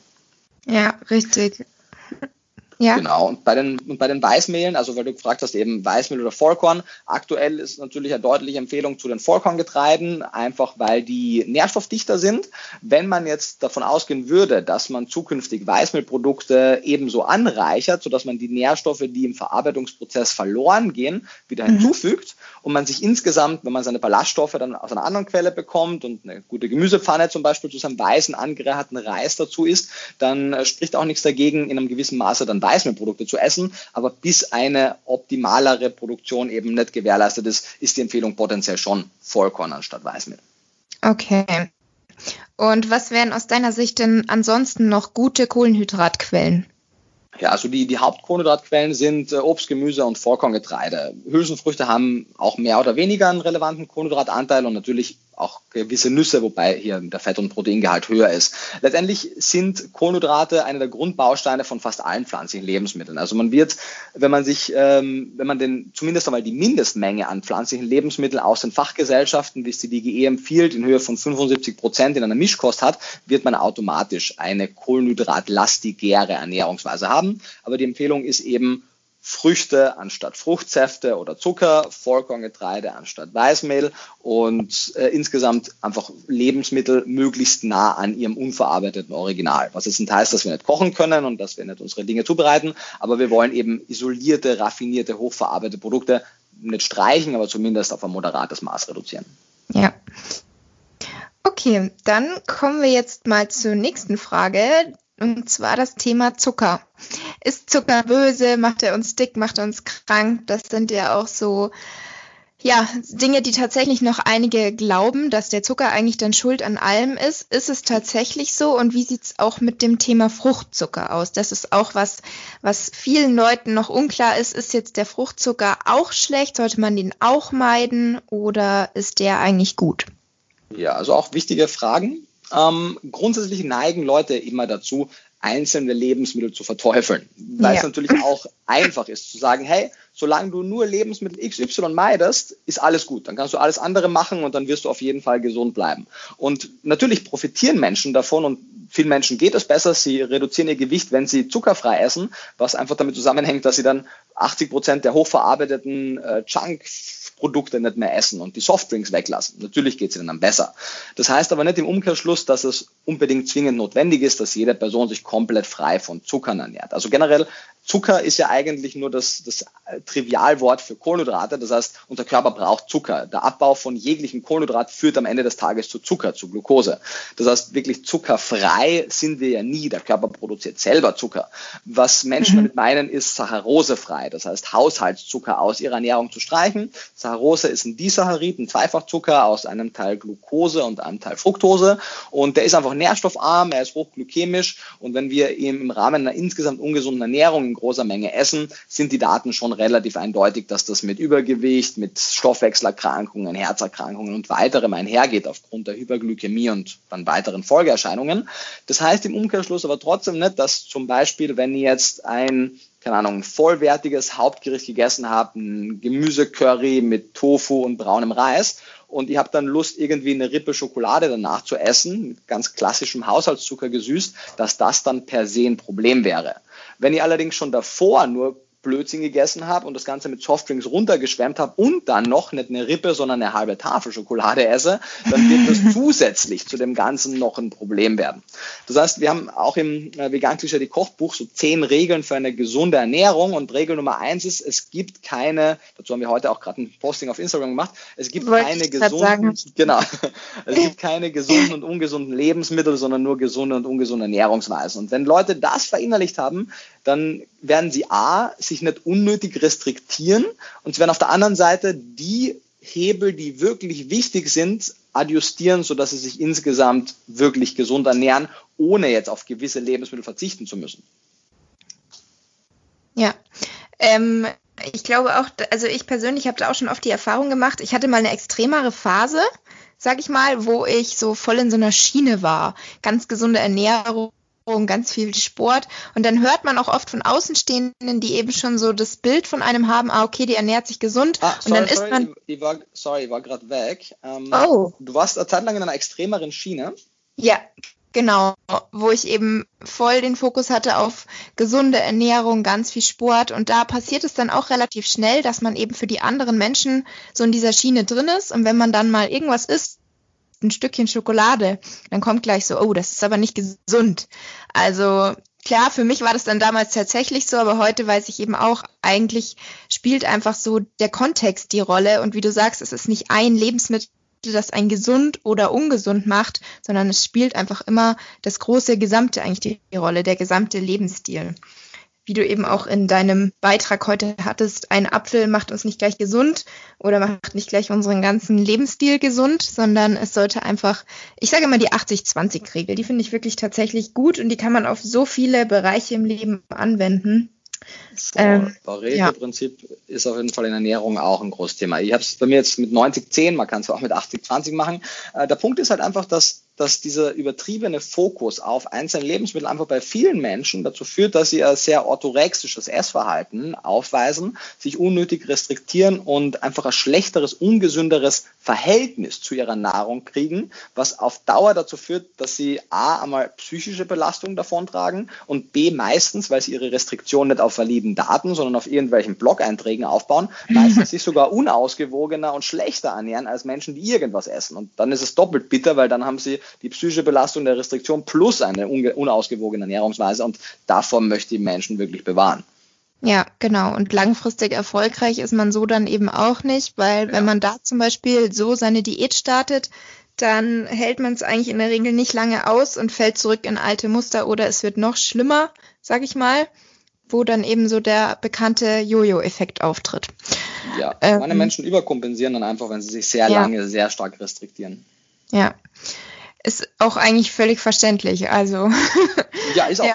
Ja, richtig. Ja. Genau. Und bei den, und bei den Weißmehlen, also weil du gefragt hast, eben Weißmehl oder Vollkorn, aktuell ist natürlich eine deutliche Empfehlung zu den Vollkorngetreiden, einfach weil die nährstoffdichter sind. Wenn man jetzt davon ausgehen würde, dass man zukünftig Weißmehlprodukte ebenso anreichert, sodass man die Nährstoffe, die im Verarbeitungsprozess verloren gehen, wieder mhm. hinzufügt und man sich insgesamt, wenn man seine Ballaststoffe dann aus einer anderen Quelle bekommt und eine gute Gemüsepfanne zum Beispiel zu seinem weißen, angereicherten Reis dazu isst, dann äh, spricht auch nichts dagegen, in einem gewissen Maße dann Weißmehlprodukte zu essen. Aber bis eine optimalere Produktion eben nicht gewährleistet ist, ist die Empfehlung potenziell schon Vollkorn anstatt Weißmehl. Okay. Und was wären aus deiner Sicht denn ansonsten noch gute Kohlenhydratquellen? Ja, also die, die Hauptkohlenhydratquellen sind äh, Obst, Gemüse und Vollkorngetreide. Hülsenfrüchte haben auch mehr oder weniger einen relevanten Kohlenhydratanteil und natürlich auch gewisse Nüsse, wobei hier der Fett- und Proteingehalt höher ist. Letztendlich sind Kohlenhydrate eine der Grundbausteine von fast allen pflanzlichen Lebensmitteln. Also man wird, wenn man sich, ähm, wenn man den zumindest einmal die Mindestmenge an pflanzlichen Lebensmitteln aus den Fachgesellschaften, wie es die DGE empfiehlt, in Höhe von 75 Prozent in einer Mischkost hat, wird man automatisch eine kohlenhydratlastigere Ernährungsweise haben. Aber die Empfehlung ist eben Früchte anstatt Fruchtsäfte oder Zucker, Vollkorngetreide anstatt Weißmehl und äh, insgesamt einfach Lebensmittel möglichst nah an ihrem unverarbeiteten Original. Was jetzt nicht heißt, dass wir nicht kochen können und dass wir nicht unsere Dinge zubereiten, aber wir wollen eben isolierte, raffinierte, hochverarbeitete Produkte nicht streichen, aber zumindest auf ein moderates Maß reduzieren. Ja. Okay, dann kommen wir jetzt mal zur nächsten Frage. Und zwar das Thema Zucker. Ist Zucker böse? Macht er uns dick? Macht er uns krank? Das sind ja auch so, ja, Dinge, die tatsächlich noch einige glauben, dass der Zucker eigentlich dann schuld an allem ist. Ist es tatsächlich so? Und wie sieht's auch mit dem Thema Fruchtzucker aus? Das ist auch was, was vielen Leuten noch unklar ist. Ist jetzt der Fruchtzucker auch schlecht? Sollte man den auch meiden? Oder ist der eigentlich gut? Ja, also auch wichtige Fragen. Ähm, grundsätzlich neigen Leute immer dazu, einzelne Lebensmittel zu verteufeln, weil ja. es natürlich auch einfach ist zu sagen, hey, solange du nur Lebensmittel XY meidest, ist alles gut. Dann kannst du alles andere machen und dann wirst du auf jeden Fall gesund bleiben. Und natürlich profitieren Menschen davon und vielen Menschen geht es besser. Sie reduzieren ihr Gewicht, wenn sie zuckerfrei essen, was einfach damit zusammenhängt, dass sie dann 80 Prozent der hochverarbeiteten äh, Junk Produkte nicht mehr essen und die Softdrinks weglassen. Natürlich geht es ihnen dann besser. Das heißt aber nicht im Umkehrschluss, dass es unbedingt zwingend notwendig ist, dass jede Person sich komplett frei von Zuckern ernährt. Also generell Zucker ist ja eigentlich nur das, das Trivialwort für Kohlenhydrate. Das heißt, unser Körper braucht Zucker. Der Abbau von jeglichem Kohlenhydrat führt am Ende des Tages zu Zucker, zu Glucose. Das heißt, wirklich zuckerfrei sind wir ja nie. Der Körper produziert selber Zucker. Was Menschen mhm. damit meinen, ist saccharosefrei. Das heißt, Haushaltszucker aus ihrer Ernährung zu streichen. Saccharose ist ein Disaccharid, ein Zweifachzucker aus einem Teil Glucose und einem Teil Fructose. Und der ist einfach nährstoffarm, er ist hochglykämisch. Und wenn wir im Rahmen einer insgesamt ungesunden Ernährung in großer Menge essen, sind die Daten schon relativ eindeutig, dass das mit Übergewicht, mit Stoffwechselerkrankungen, Herzerkrankungen und weiterem einhergeht aufgrund der Hyperglykämie und dann weiteren Folgeerscheinungen. Das heißt im Umkehrschluss aber trotzdem nicht, dass zum Beispiel, wenn ihr jetzt ein keine Ahnung, vollwertiges Hauptgericht gegessen habt, ein Gemüsecurry mit Tofu und braunem Reis und ihr habt dann Lust, irgendwie eine Rippe Schokolade danach zu essen, mit ganz klassischem Haushaltszucker gesüßt, dass das dann per se ein Problem wäre. Wenn ihr allerdings schon davor nur Blödsinn gegessen habe und das Ganze mit Softdrinks runtergeschwemmt habe und dann noch nicht eine Rippe, sondern eine halbe Tafel Schokolade esse, dann wird das zusätzlich zu dem Ganzen noch ein Problem werden. Das heißt, wir haben auch im äh, Vegan Klischee Kochbuch so zehn Regeln für eine gesunde Ernährung und Regel Nummer eins ist, es gibt keine, dazu haben wir heute auch gerade ein Posting auf Instagram gemacht, es gibt Wollte keine gesunden, genau, es gibt keine gesunden und ungesunden Lebensmittel, sondern nur gesunde und ungesunde Ernährungsweisen. Und wenn Leute das verinnerlicht haben, dann werden sie A, sich nicht unnötig restriktieren und sie werden auf der anderen Seite die Hebel, die wirklich wichtig sind, adjustieren, sodass sie sich insgesamt wirklich gesund ernähren, ohne jetzt auf gewisse Lebensmittel verzichten zu müssen. Ja, ähm, ich glaube auch, also ich persönlich habe da auch schon oft die Erfahrung gemacht, ich hatte mal eine extremere Phase, sag ich mal, wo ich so voll in so einer Schiene war. Ganz gesunde Ernährung, ganz viel Sport. Und dann hört man auch oft von Außenstehenden, die eben schon so das Bild von einem haben, ah, okay, die ernährt sich gesund. Ah, sorry, und dann sorry, ist man. Ich war, sorry, ich war gerade weg. Ähm, oh. Du warst eine Zeit lang in einer extremeren Schiene. Ja, genau. Wo ich eben voll den Fokus hatte auf gesunde Ernährung, ganz viel Sport. Und da passiert es dann auch relativ schnell, dass man eben für die anderen Menschen so in dieser Schiene drin ist. Und wenn man dann mal irgendwas isst, ein Stückchen Schokolade, dann kommt gleich so, oh, das ist aber nicht gesund. Also klar, für mich war das dann damals tatsächlich so, aber heute weiß ich eben auch, eigentlich spielt einfach so der Kontext die Rolle. Und wie du sagst, es ist nicht ein Lebensmittel, das ein gesund oder ungesund macht, sondern es spielt einfach immer das große Gesamte eigentlich die Rolle, der gesamte Lebensstil wie du eben auch in deinem Beitrag heute hattest, ein Apfel macht uns nicht gleich gesund oder macht nicht gleich unseren ganzen Lebensstil gesund, sondern es sollte einfach, ich sage immer die 80-20-Regel, die finde ich wirklich tatsächlich gut und die kann man auf so viele Bereiche im Leben anwenden. Das ähm, Pareto-Prinzip ja. ist auf jeden Fall in Ernährung auch ein großes Thema. Ich habe es bei mir jetzt mit 90-10, man kann es auch mit 80-20 machen. Äh, der Punkt ist halt einfach, dass dass dieser übertriebene Fokus auf einzelne Lebensmittel einfach bei vielen Menschen dazu führt, dass sie ein sehr orthorexisches Essverhalten aufweisen, sich unnötig restriktieren und einfach ein schlechteres, ungesünderes Verhältnis zu ihrer Nahrung kriegen, was auf Dauer dazu führt, dass sie A, einmal psychische Belastung davontragen und B, meistens, weil sie ihre Restriktion nicht auf validen Daten, sondern auf irgendwelchen Blog-Einträgen aufbauen, meistens sich sogar unausgewogener und schlechter ernähren als Menschen, die irgendwas essen. Und dann ist es doppelt bitter, weil dann haben sie die psychische Belastung der Restriktion plus eine unausgewogene Ernährungsweise und davor möchte ich Menschen wirklich bewahren. Ja, genau. Und langfristig erfolgreich ist man so dann eben auch nicht, weil ja. wenn man da zum Beispiel so seine Diät startet, dann hält man es eigentlich in der Regel nicht lange aus und fällt zurück in alte Muster oder es wird noch schlimmer, sag ich mal, wo dann eben so der bekannte Jojo-Effekt auftritt. Ja, ähm, meine Menschen überkompensieren dann einfach, wenn sie sich sehr ja. lange sehr stark restriktieren. Ja auch eigentlich völlig verständlich. Also ja, ist auch ja.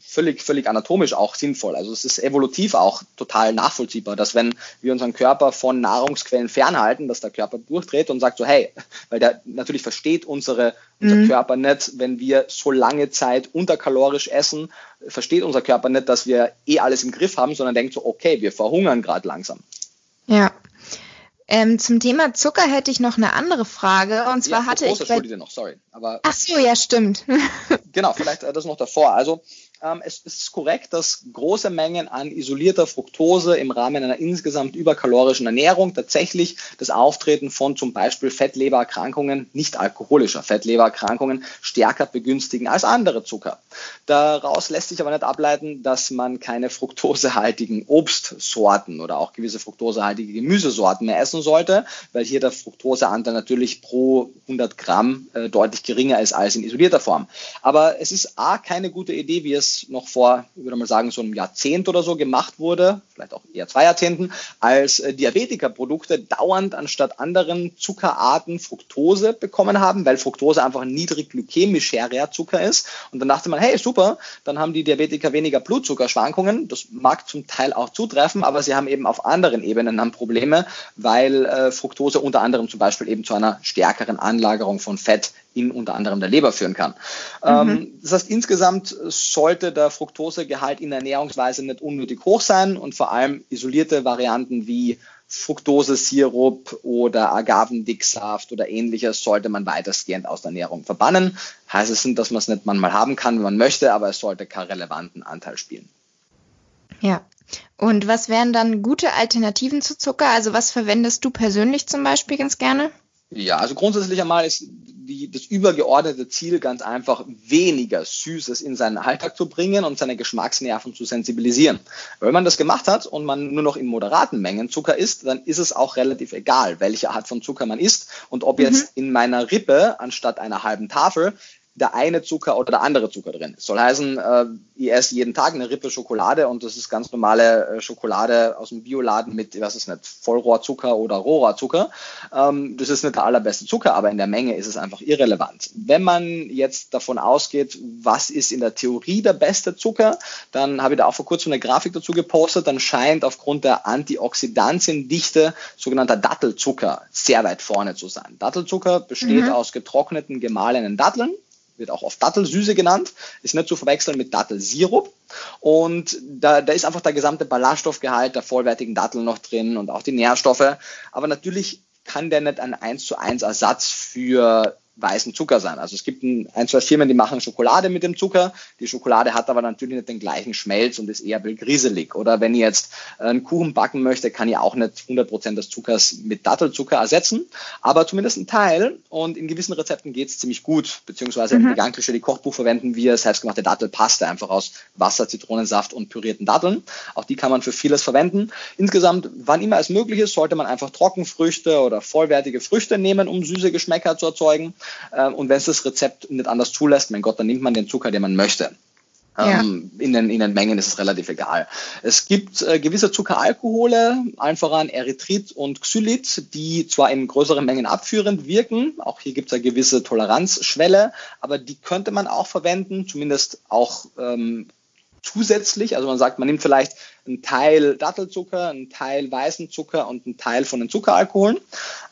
völlig, völlig anatomisch auch sinnvoll. Also es ist evolutiv auch total nachvollziehbar, dass wenn wir unseren Körper von Nahrungsquellen fernhalten, dass der Körper durchdreht und sagt so, hey, weil der natürlich versteht unsere, unser mhm. Körper nicht, wenn wir so lange Zeit unterkalorisch essen, versteht unser Körper nicht, dass wir eh alles im Griff haben, sondern denkt so, okay, wir verhungern gerade langsam. Ja, ähm, zum Thema Zucker hätte ich noch eine andere Frage. Und zwar ja, hatte ich. Bei... noch, sorry. Aber Ach so, ja, stimmt. genau, vielleicht äh, das noch davor. Also es ist korrekt, dass große Mengen an isolierter Fructose im Rahmen einer insgesamt überkalorischen Ernährung tatsächlich das Auftreten von zum Beispiel Fettlebererkrankungen, nicht alkoholischer Fettlebererkrankungen, stärker begünstigen als andere Zucker. Daraus lässt sich aber nicht ableiten, dass man keine fruktosehaltigen Obstsorten oder auch gewisse fruktosehaltige Gemüsesorten mehr essen sollte, weil hier der Fructoseanteil natürlich pro 100 Gramm äh, deutlich geringer ist als in isolierter Form. Aber es ist A, keine gute Idee, wie es noch vor, ich würde mal sagen, so einem Jahrzehnt oder so gemacht wurde, vielleicht auch eher zwei Jahrzehnten, als äh, Diabetikerprodukte dauernd anstatt anderen Zuckerarten Fructose bekommen haben, weil Fructose einfach ein niedrig glykämischer Zucker ist. Und dann dachte man, hey, super, dann haben die Diabetiker weniger Blutzuckerschwankungen. Das mag zum Teil auch zutreffen, aber sie haben eben auf anderen Ebenen dann Probleme, weil äh, Fructose unter anderem zum Beispiel eben zu einer stärkeren Anlagerung von Fett in unter anderem der Leber führen kann. Ähm, mhm. Das heißt, insgesamt sollte der Fructosegehalt in der Ernährungsweise nicht unnötig hoch sein und vor allem isolierte Varianten wie Fructose-Sirup oder Agavendicksaft oder ähnliches sollte man weitestgehend aus der Ernährung verbannen. Heißt es nicht, dass man es nicht manchmal haben kann, wenn man möchte, aber es sollte keinen relevanten Anteil spielen. Ja. Und was wären dann gute Alternativen zu Zucker? Also was verwendest du persönlich zum Beispiel ganz gerne? Ja, also grundsätzlich einmal ist die, das übergeordnete Ziel ganz einfach, weniger Süßes in seinen Alltag zu bringen und seine Geschmacksnerven zu sensibilisieren. Wenn man das gemacht hat und man nur noch in moderaten Mengen Zucker isst, dann ist es auch relativ egal, welche Art von Zucker man isst und ob jetzt mhm. in meiner Rippe anstatt einer halben Tafel der eine Zucker oder der andere Zucker drin. Das soll heißen, äh, ich esse jeden Tag eine Rippe Schokolade und das ist ganz normale äh, Schokolade aus dem Bioladen mit, weiß es nicht, Vollrohrzucker oder Rohrzucker. Ähm, das ist nicht der allerbeste Zucker, aber in der Menge ist es einfach irrelevant. Wenn man jetzt davon ausgeht, was ist in der Theorie der beste Zucker, dann habe ich da auch vor kurzem eine Grafik dazu gepostet, dann scheint aufgrund der Antioxidantiendichte sogenannter Dattelzucker sehr weit vorne zu sein. Dattelzucker besteht mhm. aus getrockneten, gemahlenen Datteln wird auch oft Dattelsüße genannt, ist nicht zu verwechseln mit Dattelsirup. Und da, da ist einfach der gesamte Ballaststoffgehalt der vollwertigen Datteln noch drin und auch die Nährstoffe. Aber natürlich kann der nicht ein 1 zu 1 Ersatz für weißen Zucker sein. Also es gibt ein, ein, zwei Firmen, die machen Schokolade mit dem Zucker. Die Schokolade hat aber natürlich nicht den gleichen Schmelz und ist eher griselig. Oder wenn ich jetzt einen Kuchen backen möchte, kann ich auch nicht 100% des Zuckers mit Dattelzucker ersetzen, aber zumindest ein Teil. Und in gewissen Rezepten geht es ziemlich gut, beziehungsweise mhm. im vegan Kochbuch verwenden wir selbstgemachte Dattelpaste einfach aus Wasser, Zitronensaft und pürierten Datteln. Auch die kann man für vieles verwenden. Insgesamt, wann immer es möglich ist, sollte man einfach Trockenfrüchte oder vollwertige Früchte nehmen, um süße Geschmäcker zu erzeugen. Ähm, und wenn es das Rezept nicht anders zulässt, mein Gott, dann nimmt man den Zucker, den man möchte. Ja. Ähm, in, den, in den Mengen ist es relativ egal. Es gibt äh, gewisse Zuckeralkohole, allen voran Erythrit und Xylit, die zwar in größeren Mengen abführend wirken, auch hier gibt es eine gewisse Toleranzschwelle, aber die könnte man auch verwenden, zumindest auch ähm, zusätzlich. Also man sagt, man nimmt vielleicht einen Teil Dattelzucker, einen Teil weißen Zucker und einen Teil von den Zuckeralkoholen.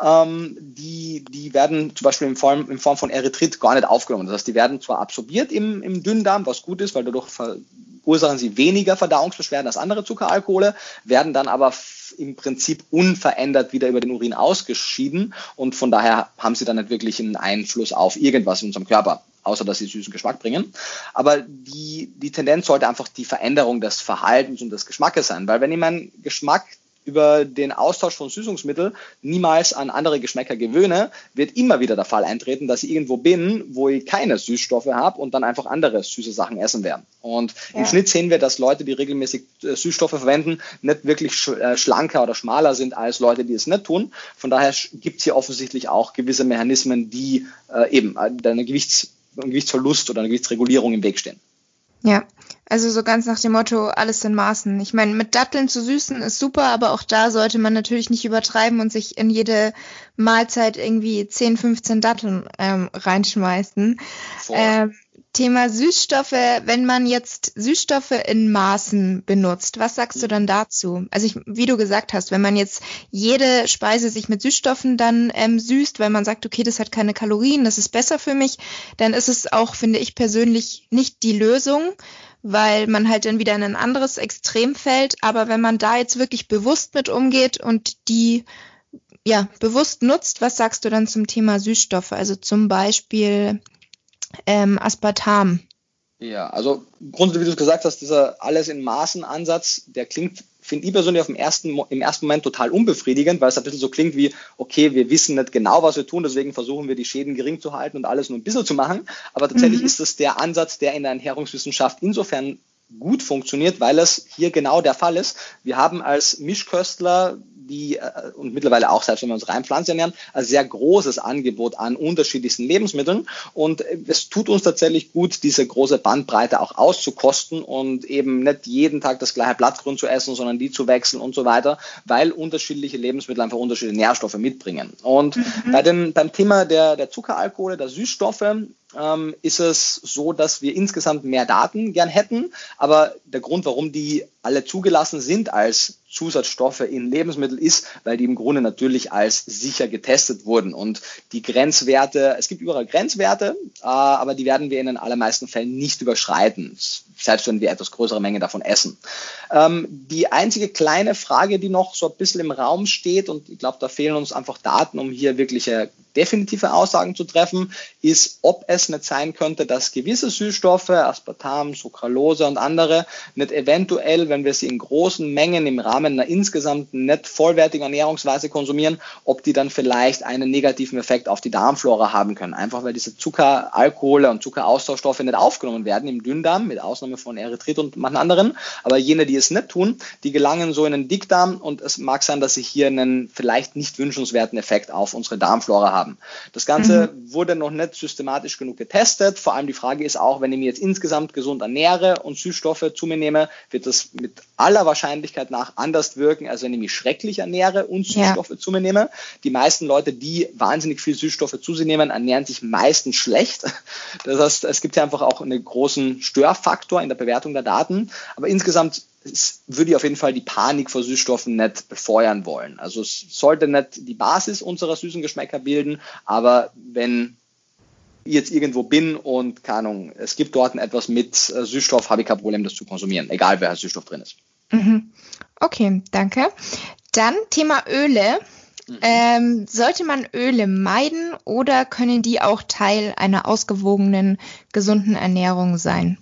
Ähm, die, die werden zum Beispiel in Form, in Form von Erythrit gar nicht aufgenommen. Das heißt, die werden zwar absorbiert im, im Dünndarm, was gut ist, weil dadurch verursachen sie weniger Verdauungsbeschwerden als andere Zuckeralkohole, werden dann aber im Prinzip unverändert wieder über den Urin ausgeschieden und von daher haben sie dann nicht wirklich einen Einfluss auf irgendwas in unserem Körper außer dass sie süßen Geschmack bringen. Aber die, die Tendenz sollte einfach die Veränderung des Verhaltens und des Geschmackes sein, weil wenn ich meinen Geschmack über den Austausch von Süßungsmitteln niemals an andere Geschmäcker gewöhne, wird immer wieder der Fall eintreten, dass ich irgendwo bin, wo ich keine Süßstoffe habe und dann einfach andere süße Sachen essen werde. Und ja. im Schnitt sehen wir, dass Leute, die regelmäßig äh, Süßstoffe verwenden, nicht wirklich äh, schlanker oder schmaler sind als Leute, die es nicht tun. Von daher gibt es hier offensichtlich auch gewisse Mechanismen, die äh, eben eine Gewichts ein Gewichtsverlust oder eine Gewichtsregulierung im Weg stehen. Ja, also so ganz nach dem Motto, alles in Maßen. Ich meine, mit Datteln zu süßen ist super, aber auch da sollte man natürlich nicht übertreiben und sich in jede Mahlzeit irgendwie 10, 15 Datteln ähm, reinschmeißen. Ähm, Thema Süßstoffe, wenn man jetzt Süßstoffe in Maßen benutzt, was sagst du dann dazu? Also ich, wie du gesagt hast, wenn man jetzt jede Speise sich mit Süßstoffen dann ähm, süßt, weil man sagt, okay, das hat keine Kalorien, das ist besser für mich, dann ist es auch, finde ich persönlich, nicht die Lösung, weil man halt dann wieder in ein anderes Extrem fällt. Aber wenn man da jetzt wirklich bewusst mit umgeht und die ja, bewusst nutzt, was sagst du dann zum Thema Süßstoffe? Also zum Beispiel ähm, Aspartam. Ja, also grundsätzlich, wie du es gesagt hast, dieser alles in Maßen Ansatz, der klingt, finde ich persönlich auf dem ersten, im ersten Moment total unbefriedigend, weil es ein bisschen so klingt wie, okay, wir wissen nicht genau, was wir tun, deswegen versuchen wir die Schäden gering zu halten und alles nur ein bisschen zu machen. Aber tatsächlich mhm. ist das der Ansatz, der in der Ernährungswissenschaft insofern gut funktioniert, weil es hier genau der Fall ist. Wir haben als Mischköstler die, äh, und mittlerweile auch selbst wenn wir uns rein Pflanzen ernähren, ein sehr großes Angebot an unterschiedlichsten Lebensmitteln. Und es tut uns tatsächlich gut, diese große Bandbreite auch auszukosten und eben nicht jeden Tag das gleiche Blattgrün zu essen, sondern die zu wechseln und so weiter, weil unterschiedliche Lebensmittel einfach unterschiedliche Nährstoffe mitbringen. Und mhm. bei dem, beim Thema der, der Zuckeralkohole, der Süßstoffe, ähm, ist es so, dass wir insgesamt mehr Daten gern hätten. Aber der Grund, warum die alle zugelassen sind als Zusatzstoffe in Lebensmitteln ist, weil die im Grunde natürlich als sicher getestet wurden. Und die Grenzwerte, es gibt überall Grenzwerte, äh, aber die werden wir in den allermeisten Fällen nicht überschreiten, selbst wenn wir etwas größere Menge davon essen. Ähm, die einzige kleine Frage, die noch so ein bisschen im Raum steht, und ich glaube, da fehlen uns einfach Daten, um hier wirkliche definitive Aussagen zu treffen, ist, ob es nicht sein könnte, dass gewisse Süßstoffe, Aspartam, Sucralose und andere, nicht eventuell, wenn wir sie in großen Mengen im Rahmen einer insgesamt nicht vollwertigen Ernährungsweise konsumieren, ob die dann vielleicht einen negativen Effekt auf die Darmflora haben können. Einfach weil diese Zucker, Alkohole und Zuckeraustauschstoffe nicht aufgenommen werden im Dünndarm, mit Ausnahme von Erythrit und manchen anderen. Aber jene, die es nicht tun, die gelangen so in den Dickdarm und es mag sein, dass sie hier einen vielleicht nicht wünschenswerten Effekt auf unsere Darmflora haben. Das Ganze mhm. wurde noch nicht systematisch genug getestet. Vor allem die Frage ist auch, wenn ich mich jetzt insgesamt gesund ernähre und Süßstoffe zu mir nehme, wird das mit aller Wahrscheinlichkeit nach anders wirken, als wenn ich mich schrecklich ernähre und Süßstoffe ja. zu mir nehme. Die meisten Leute, die wahnsinnig viel Süßstoffe zu sich nehmen, ernähren sich meistens schlecht. Das heißt, es gibt ja einfach auch einen großen Störfaktor in der Bewertung der Daten. Aber insgesamt würde ich auf jeden Fall die Panik vor Süßstoffen nicht befeuern wollen. Also es sollte nicht die Basis unserer süßen Geschmäcker bilden, aber wenn ich jetzt irgendwo bin und keine Ahnung, es gibt dort etwas mit äh, Süßstoff, habe ich kein Problem, das zu konsumieren, egal wer Süßstoff drin ist. Mhm. Okay, danke. Dann Thema Öle. Mhm. Ähm, sollte man Öle meiden oder können die auch Teil einer ausgewogenen, gesunden Ernährung sein?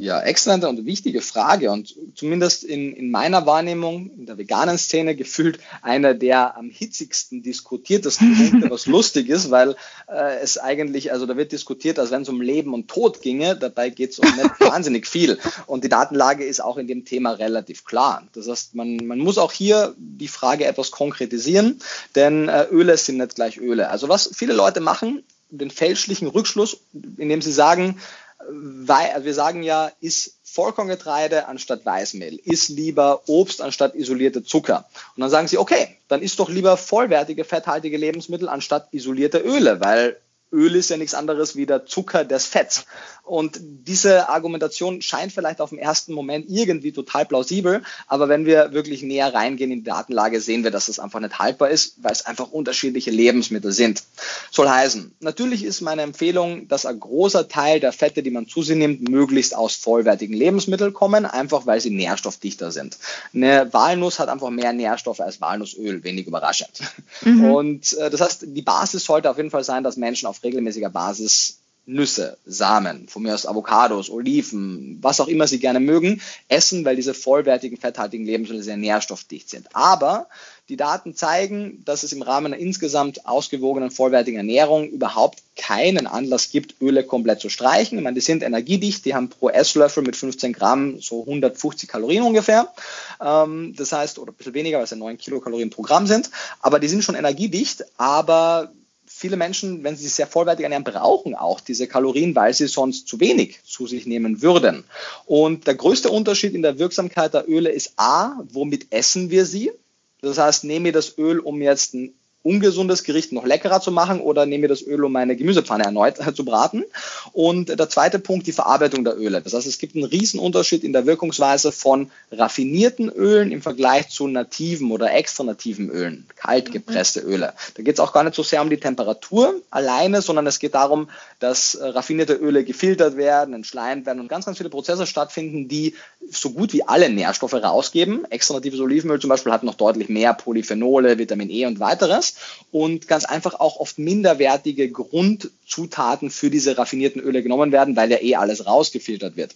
Ja, exzellente und wichtige Frage und zumindest in, in meiner Wahrnehmung in der veganen Szene gefühlt einer der am hitzigsten diskutiertesten Punkte, was lustig ist, weil äh, es eigentlich, also da wird diskutiert, als wenn es um Leben und Tod ginge, dabei geht es um nicht wahnsinnig viel und die Datenlage ist auch in dem Thema relativ klar. Das heißt, man, man muss auch hier die Frage etwas konkretisieren, denn äh, Öle sind nicht gleich Öle. Also was viele Leute machen, den fälschlichen Rückschluss, indem sie sagen, also wir sagen ja, ist Vollkorngetreide anstatt Weißmehl, ist lieber Obst anstatt isolierte Zucker. Und dann sagen sie, okay, dann ist doch lieber vollwertige, fetthaltige Lebensmittel anstatt isolierte Öle, weil Öl ist ja nichts anderes wie der Zucker des Fetts. Und diese Argumentation scheint vielleicht auf den ersten Moment irgendwie total plausibel, aber wenn wir wirklich näher reingehen in die Datenlage, sehen wir, dass das einfach nicht haltbar ist, weil es einfach unterschiedliche Lebensmittel sind. Soll heißen, natürlich ist meine Empfehlung, dass ein großer Teil der Fette, die man zu sich nimmt, möglichst aus vollwertigen Lebensmitteln kommen, einfach weil sie nährstoffdichter sind. Eine Walnuss hat einfach mehr Nährstoffe als Walnussöl, wenig überraschend. Mhm. Und äh, das heißt, die Basis sollte auf jeden Fall sein, dass Menschen auf regelmäßiger Basis Nüsse, Samen, von mir aus Avocados, Oliven, was auch immer Sie gerne mögen, essen, weil diese vollwertigen, fetthaltigen Lebensmittel sehr nährstoffdicht sind. Aber die Daten zeigen, dass es im Rahmen einer insgesamt ausgewogenen, vollwertigen Ernährung überhaupt keinen Anlass gibt, Öle komplett zu streichen. Ich meine, die sind energiedicht, die haben pro Esslöffel mit 15 Gramm so 150 Kalorien ungefähr. Ähm, das heißt, oder ein bisschen weniger, weil es ja 9 Kilokalorien pro Gramm sind. Aber die sind schon energiedicht, aber viele Menschen, wenn sie sich sehr vollwertig ernähren, brauchen auch diese Kalorien, weil sie sonst zu wenig zu sich nehmen würden. Und der größte Unterschied in der Wirksamkeit der Öle ist A, womit essen wir sie? Das heißt, nehme ich das Öl, um jetzt ein ungesundes Gericht noch leckerer zu machen oder nehme ich das Öl, um meine Gemüsepfanne erneut zu braten. Und der zweite Punkt, die Verarbeitung der Öle. Das heißt, es gibt einen riesen Unterschied in der Wirkungsweise von raffinierten Ölen im Vergleich zu nativen oder extra nativen Ölen, kalt gepresste Öle. Da geht es auch gar nicht so sehr um die Temperatur alleine, sondern es geht darum, dass äh, raffinierte Öle gefiltert werden, entschleimt werden und ganz, ganz viele Prozesse stattfinden, die so gut wie alle Nährstoffe rausgeben. Extra natives Olivenöl zum Beispiel hat noch deutlich mehr Polyphenole, Vitamin E und weiteres und ganz einfach auch oft minderwertige Grundzutaten für diese raffinierten Öle genommen werden, weil ja eh alles rausgefiltert wird.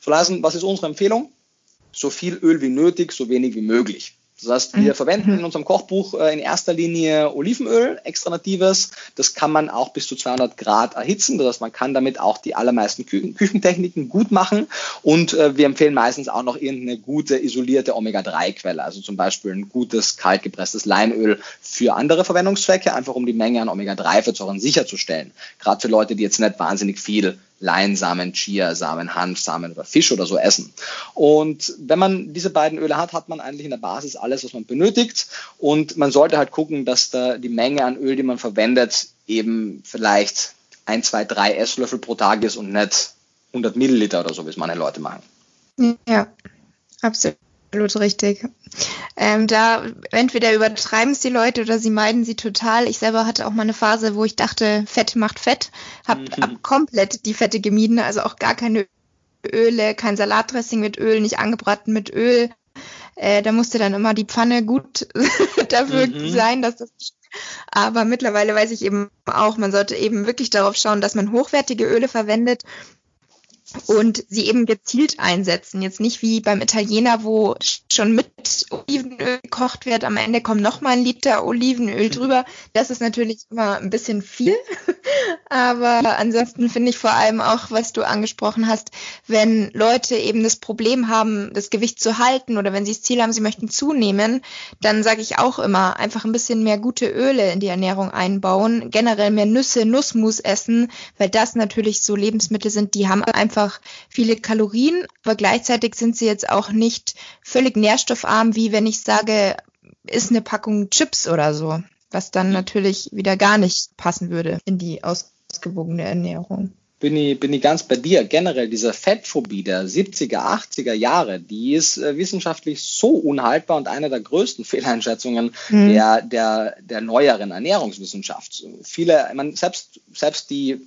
So lassen, was ist unsere Empfehlung? So viel Öl wie nötig, so wenig wie möglich. Das heißt, wir mhm. verwenden in unserem Kochbuch äh, in erster Linie Olivenöl, extra natives. Das kann man auch bis zu 200 Grad erhitzen. Das heißt, man kann damit auch die allermeisten Kü Küchentechniken gut machen. Und äh, wir empfehlen meistens auch noch irgendeine gute isolierte Omega-3-Quelle, also zum Beispiel ein gutes kaltgepresstes Leinöl für andere Verwendungszwecke, einfach um die Menge an Omega-3-Fettsäuren sicherzustellen. Gerade für Leute, die jetzt nicht wahnsinnig viel Leinsamen, Chiasamen, Hanfsamen oder Fisch oder so essen. Und wenn man diese beiden Öle hat, hat man eigentlich in der Basis alles, was man benötigt. Und man sollte halt gucken, dass da die Menge an Öl, die man verwendet, eben vielleicht ein, zwei, drei Esslöffel pro Tag ist und nicht 100 Milliliter oder so, wie es meine Leute machen. Ja, absolut richtig. Ähm, da entweder übertreiben es die Leute oder sie meiden sie total. Ich selber hatte auch mal eine Phase, wo ich dachte, Fett macht Fett, habe mhm. hab komplett die Fette gemieden, also auch gar keine Öle, kein Salatdressing mit Öl, nicht angebraten mit Öl. Äh, da musste dann immer die Pfanne gut dafür mhm. sein, dass das aber mittlerweile weiß ich eben auch, man sollte eben wirklich darauf schauen, dass man hochwertige Öle verwendet und sie eben gezielt einsetzen. Jetzt nicht wie beim Italiener, wo schon mit Olivenöl gekocht wird. Am Ende kommt noch mal ein Liter Olivenöl drüber. Das ist natürlich immer ein bisschen viel. Aber ansonsten finde ich vor allem auch, was du angesprochen hast, wenn Leute eben das Problem haben, das Gewicht zu halten oder wenn sie das Ziel haben, sie möchten zunehmen, dann sage ich auch immer, einfach ein bisschen mehr gute Öle in die Ernährung einbauen, generell mehr Nüsse, Nussmus essen, weil das natürlich so Lebensmittel sind, die haben einfach viele Kalorien, aber gleichzeitig sind sie jetzt auch nicht völlig nährstoffarm, wie wenn ich sage, ist eine Packung Chips oder so, was dann mhm. natürlich wieder gar nicht passen würde in die ausgewogene Ernährung. Bin ich, bin ich ganz bei dir. Generell diese Fettphobie der 70er, 80er Jahre, die ist äh, wissenschaftlich so unhaltbar und eine der größten Fehleinschätzungen mhm. der, der, der neueren Ernährungswissenschaft. Viele, man, selbst, selbst die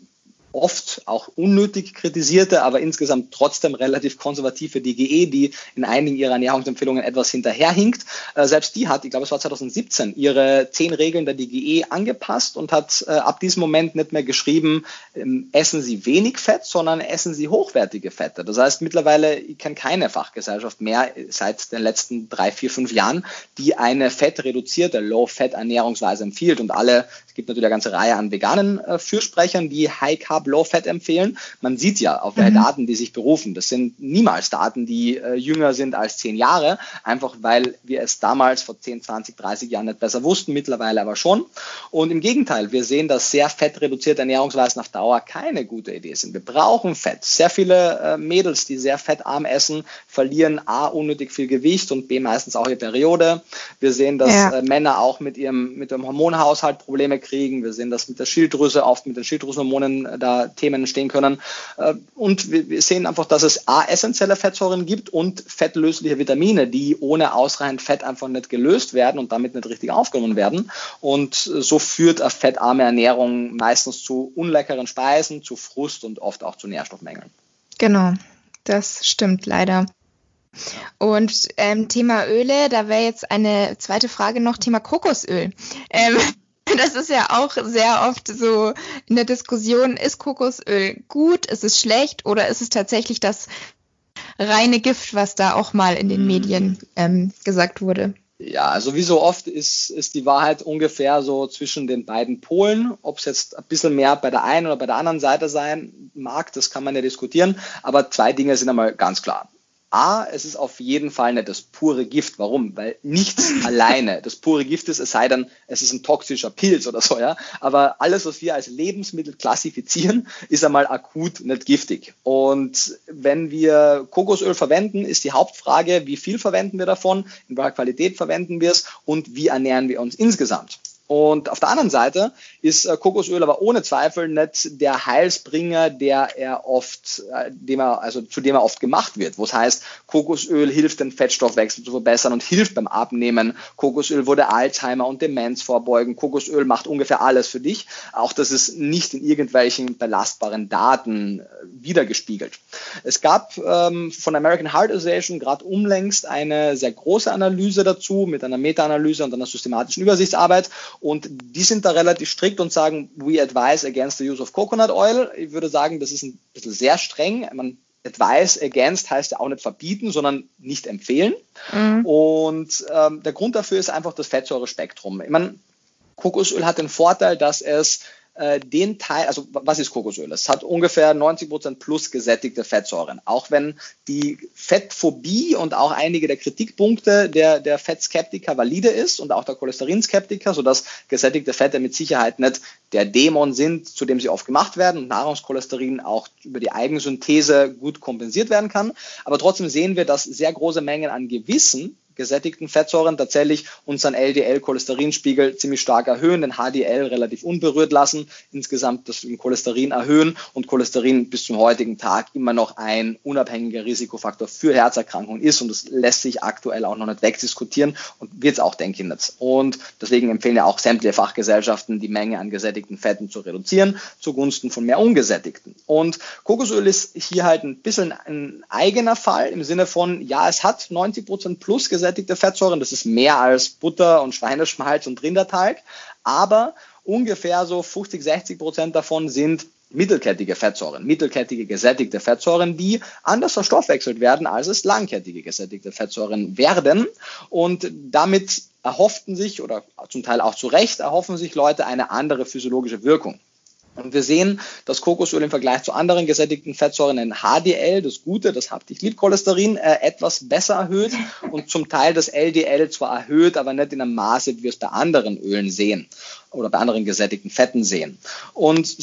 oft auch unnötig kritisierte, aber insgesamt trotzdem relativ konservative DGE, die in einigen ihrer Ernährungsempfehlungen etwas hinterherhinkt. Äh, selbst die hat, ich glaube es war 2017, ihre zehn Regeln der DGE angepasst und hat äh, ab diesem Moment nicht mehr geschrieben, ähm, essen Sie wenig Fett, sondern essen Sie hochwertige Fette. Das heißt mittlerweile, ich kenne keine Fachgesellschaft mehr seit den letzten drei, vier, fünf Jahren, die eine fettreduzierte Low-Fat-Ernährungsweise empfiehlt und alle, gibt natürlich eine ganze Reihe an veganen äh, Fürsprechern, die High Carb Low Fat empfehlen. Man sieht ja auf welche mhm. Daten die sich berufen. Das sind niemals Daten, die äh, jünger sind als zehn Jahre, einfach weil wir es damals vor 10, 20, 30 Jahren nicht besser wussten, mittlerweile aber schon. Und im Gegenteil, wir sehen, dass sehr fettreduzierte Ernährungsweisen auf Dauer keine gute Idee sind. Wir brauchen Fett. Sehr viele äh, Mädels, die sehr fettarm essen, verlieren A, unnötig viel Gewicht und B, meistens auch ihre Periode. Wir sehen, dass ja. äh, Männer auch mit ihrem, mit dem Hormonhaushalt Probleme kriegen. Wir sehen, dass mit der Schilddrüse, oft mit den Schilddrüsenhormonen äh, da Themen entstehen können. Äh, und wir sehen einfach, dass es A, essentielle Fettsäuren gibt und fettlösliche Vitamine, die ohne ausreichend Fett einfach nicht gelöst werden und damit nicht richtig aufgenommen werden. Und so führt eine fettarme Ernährung meistens zu unleckeren Speisen, zu Frust und oft auch zu Nährstoffmängeln. Genau, das stimmt leider. Und ähm, Thema Öle, da wäre jetzt eine zweite Frage noch, Thema Kokosöl. Ähm, das ist ja auch sehr oft so in der Diskussion, ist Kokosöl gut, ist es schlecht oder ist es tatsächlich das reine Gift, was da auch mal in den mhm. Medien ähm, gesagt wurde? Ja, also wie so oft ist, ist die Wahrheit ungefähr so zwischen den beiden Polen. Ob es jetzt ein bisschen mehr bei der einen oder bei der anderen Seite sein mag, das kann man ja diskutieren. Aber zwei Dinge sind einmal ganz klar. A, es ist auf jeden Fall nicht das pure Gift. Warum? Weil nichts alleine das pure Gift ist, es sei denn, es ist ein toxischer Pilz oder so, ja. Aber alles, was wir als Lebensmittel klassifizieren, ist einmal akut nicht giftig. Und wenn wir Kokosöl verwenden, ist die Hauptfrage, wie viel verwenden wir davon, in welcher Qualität verwenden wir es und wie ernähren wir uns insgesamt. Und auf der anderen Seite ist äh, Kokosöl aber ohne Zweifel nicht der Heilsbringer, der er oft, äh, dem er, also zu dem er oft gemacht wird. Wo es heißt, Kokosöl hilft den Fettstoffwechsel zu verbessern und hilft beim Abnehmen. Kokosöl würde Alzheimer und Demenz vorbeugen. Kokosöl macht ungefähr alles für dich. Auch das ist nicht in irgendwelchen belastbaren Daten äh, wiedergespiegelt. Es gab ähm, von American Heart Association gerade umlängst eine sehr große Analyse dazu mit einer Meta-Analyse und einer systematischen Übersichtsarbeit und die sind da relativ strikt und sagen, we advise against the use of coconut oil. Ich würde sagen, das ist ein bisschen sehr streng. Man Advice against heißt ja auch nicht verbieten, sondern nicht empfehlen. Mhm. Und ähm, der Grund dafür ist einfach das Fettsäurespektrum. Ich meine, Kokosöl hat den Vorteil, dass es äh, den Teil, also was ist Kokosöl? Es hat ungefähr 90 Prozent plus gesättigte Fettsäuren. Auch wenn die Fettphobie und auch einige der Kritikpunkte der, der Fettskeptiker valide ist und auch der Cholesterinskeptiker, sodass gesättigte Fette mit Sicherheit nicht der Dämon sind, zu dem sie oft gemacht werden und Nahrungskolesterin auch über die Eigensynthese gut kompensiert werden kann. Aber trotzdem sehen wir, dass sehr große Mengen an gewissen gesättigten Fettsäuren tatsächlich unseren LDL-Cholesterinspiegel ziemlich stark erhöhen, den HDL relativ unberührt lassen, insgesamt das Cholesterin erhöhen und Cholesterin bis zum heutigen Tag immer noch ein unabhängiger Risikofaktor für Herzerkrankungen ist und das lässt sich aktuell auch noch nicht wegdiskutieren und wird es auch, denke ich, nicht. Und deswegen empfehlen ja auch sämtliche Fachgesellschaften, die Menge an gesättigten Fetten zu reduzieren, zugunsten von mehr ungesättigten. Und Kokosöl ist hier halt ein bisschen ein eigener Fall im Sinne von, ja, es hat 90 Prozent plus gesättigte ungesättigte Fettsäuren. Das ist mehr als Butter und Schweineschmalz und Rinderteig. Aber ungefähr so 50, 60 Prozent davon sind mittelkettige Fettsäuren, mittelkettige gesättigte Fettsäuren, die anders verstoffwechselt werden, als es langkettige gesättigte Fettsäuren werden. Und damit erhofften sich oder zum Teil auch zu Recht erhoffen sich Leute eine andere physiologische Wirkung. Und wir sehen, dass Kokosöl im Vergleich zu anderen gesättigten Fettsäuren in HDL, das Gute, das Haptic-Lipcholesterin, äh, etwas besser erhöht und zum Teil das LDL zwar erhöht, aber nicht in einem Maße, wie wir es bei anderen Ölen sehen oder bei anderen gesättigten Fetten sehen. Und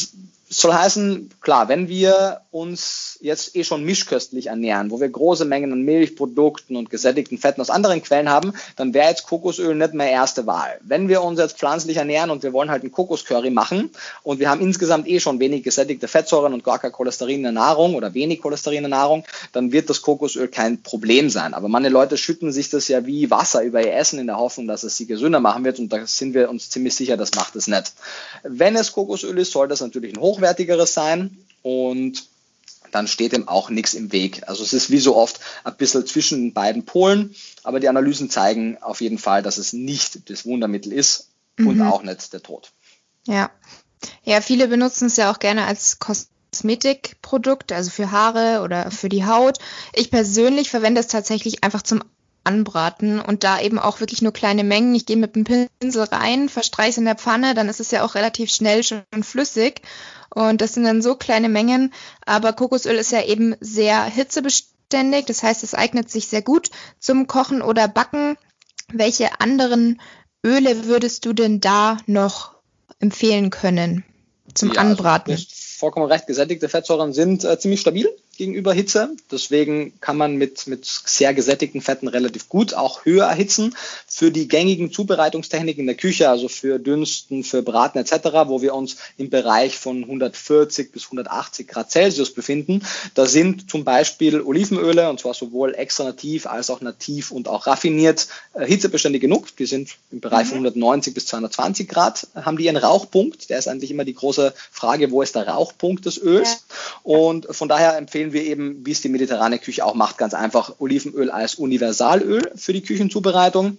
soll heißen, klar, wenn wir uns jetzt eh schon mischköstlich ernähren, wo wir große Mengen an Milchprodukten und gesättigten Fetten aus anderen Quellen haben, dann wäre jetzt Kokosöl nicht mehr erste Wahl. Wenn wir uns jetzt pflanzlich ernähren und wir wollen halt einen Kokoscurry machen und wir haben insgesamt eh schon wenig gesättigte Fettsäuren und gar kein Cholesterin in der Nahrung oder wenig Cholesterin in der Nahrung, dann wird das Kokosöl kein Problem sein. Aber manche Leute schütten sich das ja wie Wasser über ihr Essen in der Hoffnung, dass es sie gesünder machen wird und da sind wir uns ziemlich sicher, das macht es nicht. Wenn es Kokosöl ist, soll das natürlich ein hochwertigeres sein und dann steht dem auch nichts im Weg. Also es ist wie so oft ein bisschen zwischen beiden Polen, aber die Analysen zeigen auf jeden Fall, dass es nicht das Wundermittel ist mhm. und auch nicht der Tod. Ja. Ja, viele benutzen es ja auch gerne als Kosmetikprodukt, also für Haare oder für die Haut. Ich persönlich verwende es tatsächlich einfach zum anbraten und da eben auch wirklich nur kleine Mengen. Ich gehe mit dem Pinsel rein, verstreiche es in der Pfanne, dann ist es ja auch relativ schnell schon flüssig und das sind dann so kleine Mengen, aber Kokosöl ist ja eben sehr hitzebeständig, das heißt, es eignet sich sehr gut zum Kochen oder Backen. Welche anderen Öle würdest du denn da noch empfehlen können zum ja, also Anbraten? Also vollkommen recht, gesättigte Fettsäuren sind äh, ziemlich stabil gegenüber Hitze. Deswegen kann man mit, mit sehr gesättigten Fetten relativ gut auch höher erhitzen. Für die gängigen Zubereitungstechniken in der Küche, also für Dünsten, für Braten etc., wo wir uns im Bereich von 140 bis 180 Grad Celsius befinden, da sind zum Beispiel Olivenöle, und zwar sowohl extra nativ als auch nativ und auch raffiniert, äh, hitzebeständig genug. Die sind im Bereich von 190 mhm. bis 220 Grad, haben die ihren Rauchpunkt. Der ist eigentlich immer die große Frage, wo ist der Rauchpunkt des Öls? Ja. Und von daher empfehlen empfehlen wir eben, wie es die mediterrane Küche auch macht, ganz einfach Olivenöl als Universalöl für die Küchenzubereitung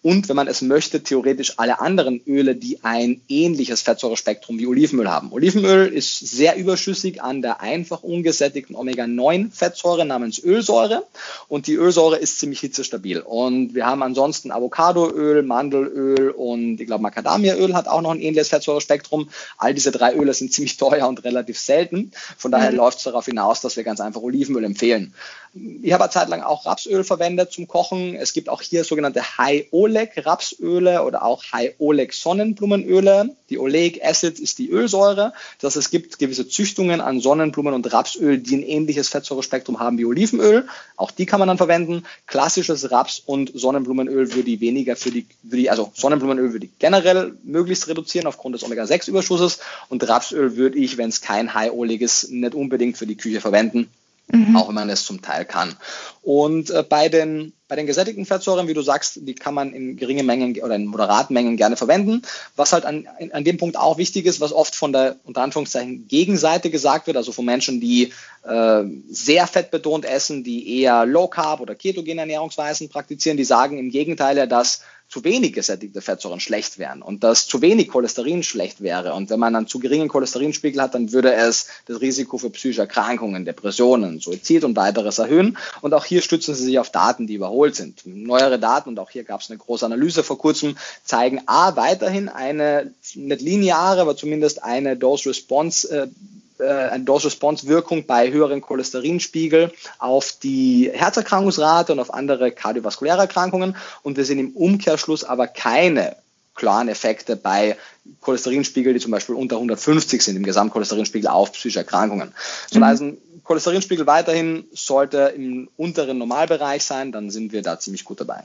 und wenn man es möchte, theoretisch alle anderen Öle, die ein ähnliches Fettsäurespektrum wie Olivenöl haben. Olivenöl ist sehr überschüssig an der einfach ungesättigten Omega-9-Fettsäure namens Ölsäure und die Ölsäure ist ziemlich hitzestabil. Und wir haben ansonsten Avocadoöl, Mandelöl und ich glaube Macadamiaöl hat auch noch ein ähnliches Fettsäurespektrum. All diese drei Öle sind ziemlich teuer und relativ selten. Von daher mhm. läuft es darauf hinaus, dass wir ganz einfach Olivenöl empfehlen. Ich habe eine Zeit lang auch Rapsöl verwendet zum Kochen. Es gibt auch hier sogenannte High-Oleic Rapsöle oder auch High-Oleic Sonnenblumenöle. Die Oleic Acid ist die Ölsäure. Das heißt, es gibt gewisse Züchtungen an Sonnenblumen- und Rapsöl, die ein ähnliches Fettsäurespektrum haben wie Olivenöl. Auch die kann man dann verwenden. Klassisches Raps- und Sonnenblumenöl würde ich weniger für die, für die, also Sonnenblumenöl würde ich generell möglichst reduzieren aufgrund des Omega-6-Überschusses und Rapsöl würde ich, wenn es kein High-Oleic ist, nicht unbedingt für die Küche verwenden mhm. auch wenn man es zum Teil kann. Und äh, bei den bei den gesättigten Fettsäuren, wie du sagst, die kann man in geringen Mengen oder in moderaten Mengen gerne verwenden. Was halt an, an dem Punkt auch wichtig ist, was oft von der unter Anführungszeichen Gegenseite gesagt wird, also von Menschen, die äh, sehr fettbetont essen, die eher Low Carb oder ketogene Ernährungsweisen praktizieren, die sagen im Gegenteil ja, dass zu wenig gesättigte Fettsäuren schlecht wären und dass zu wenig Cholesterin schlecht wäre. Und wenn man einen zu geringen Cholesterinspiegel hat, dann würde es das Risiko für psychische Erkrankungen, Depressionen, Suizid und weiteres erhöhen. Und auch hier stützen sie sich auf Daten, die überholt sind. Neuere Daten, und auch hier gab es eine große Analyse vor kurzem, zeigen A, weiterhin eine nicht lineare, aber zumindest eine Dose-Response äh, äh, eine Dose-Response-Wirkung bei höheren Cholesterinspiegel auf die Herzerkrankungsrate und auf andere kardiovaskuläre Erkrankungen. Und wir sehen im Umkehrschluss aber keine klaren Effekte bei Cholesterinspiegel, die zum Beispiel unter 150 sind, im Gesamtcholesterinspiegel auf psychische Erkrankungen. So mhm. also Cholesterinspiegel weiterhin sollte im unteren Normalbereich sein, dann sind wir da ziemlich gut dabei.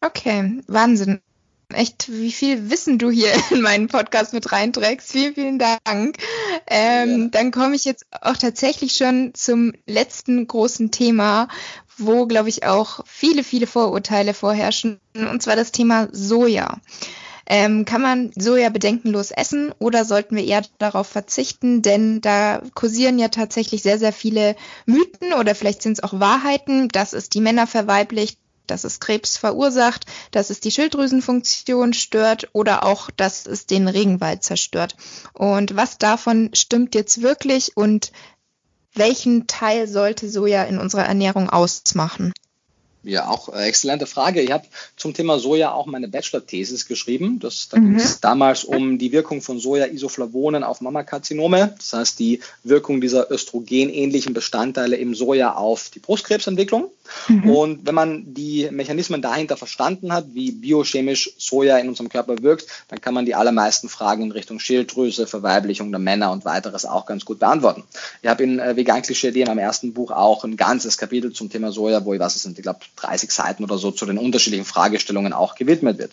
Okay, Wahnsinn echt, wie viel Wissen du hier in meinen Podcast mit reinträgst. Vielen, vielen Dank. Ähm, ja. Dann komme ich jetzt auch tatsächlich schon zum letzten großen Thema, wo, glaube ich, auch viele, viele Vorurteile vorherrschen, und zwar das Thema Soja. Ähm, kann man Soja bedenkenlos essen oder sollten wir eher darauf verzichten? Denn da kursieren ja tatsächlich sehr, sehr viele Mythen oder vielleicht sind es auch Wahrheiten, dass es die Männer verweiblicht, dass es Krebs verursacht, dass es die Schilddrüsenfunktion stört oder auch, dass es den Regenwald zerstört. Und was davon stimmt jetzt wirklich und welchen Teil sollte Soja in unserer Ernährung ausmachen? Ja, auch äh, exzellente Frage. Ich habe zum Thema Soja auch meine Bachelor-Thesis geschrieben. Das, da mhm. ging es damals um die Wirkung von Soja-Isoflavonen auf Mammakarzinome. Das heißt, die Wirkung dieser östrogenähnlichen Bestandteile im Soja auf die Brustkrebsentwicklung. Mhm. Und wenn man die Mechanismen dahinter verstanden hat, wie biochemisch Soja in unserem Körper wirkt, dann kann man die allermeisten Fragen in Richtung Schilddrüse, Verweiblichung der Männer und weiteres auch ganz gut beantworten. Ich habe in äh, Vegan Klischee in meinem ersten Buch auch ein ganzes Kapitel zum Thema Soja, wo ich was es sind, ich glaube 30 Seiten oder so zu den unterschiedlichen Fragestellungen auch gewidmet wird.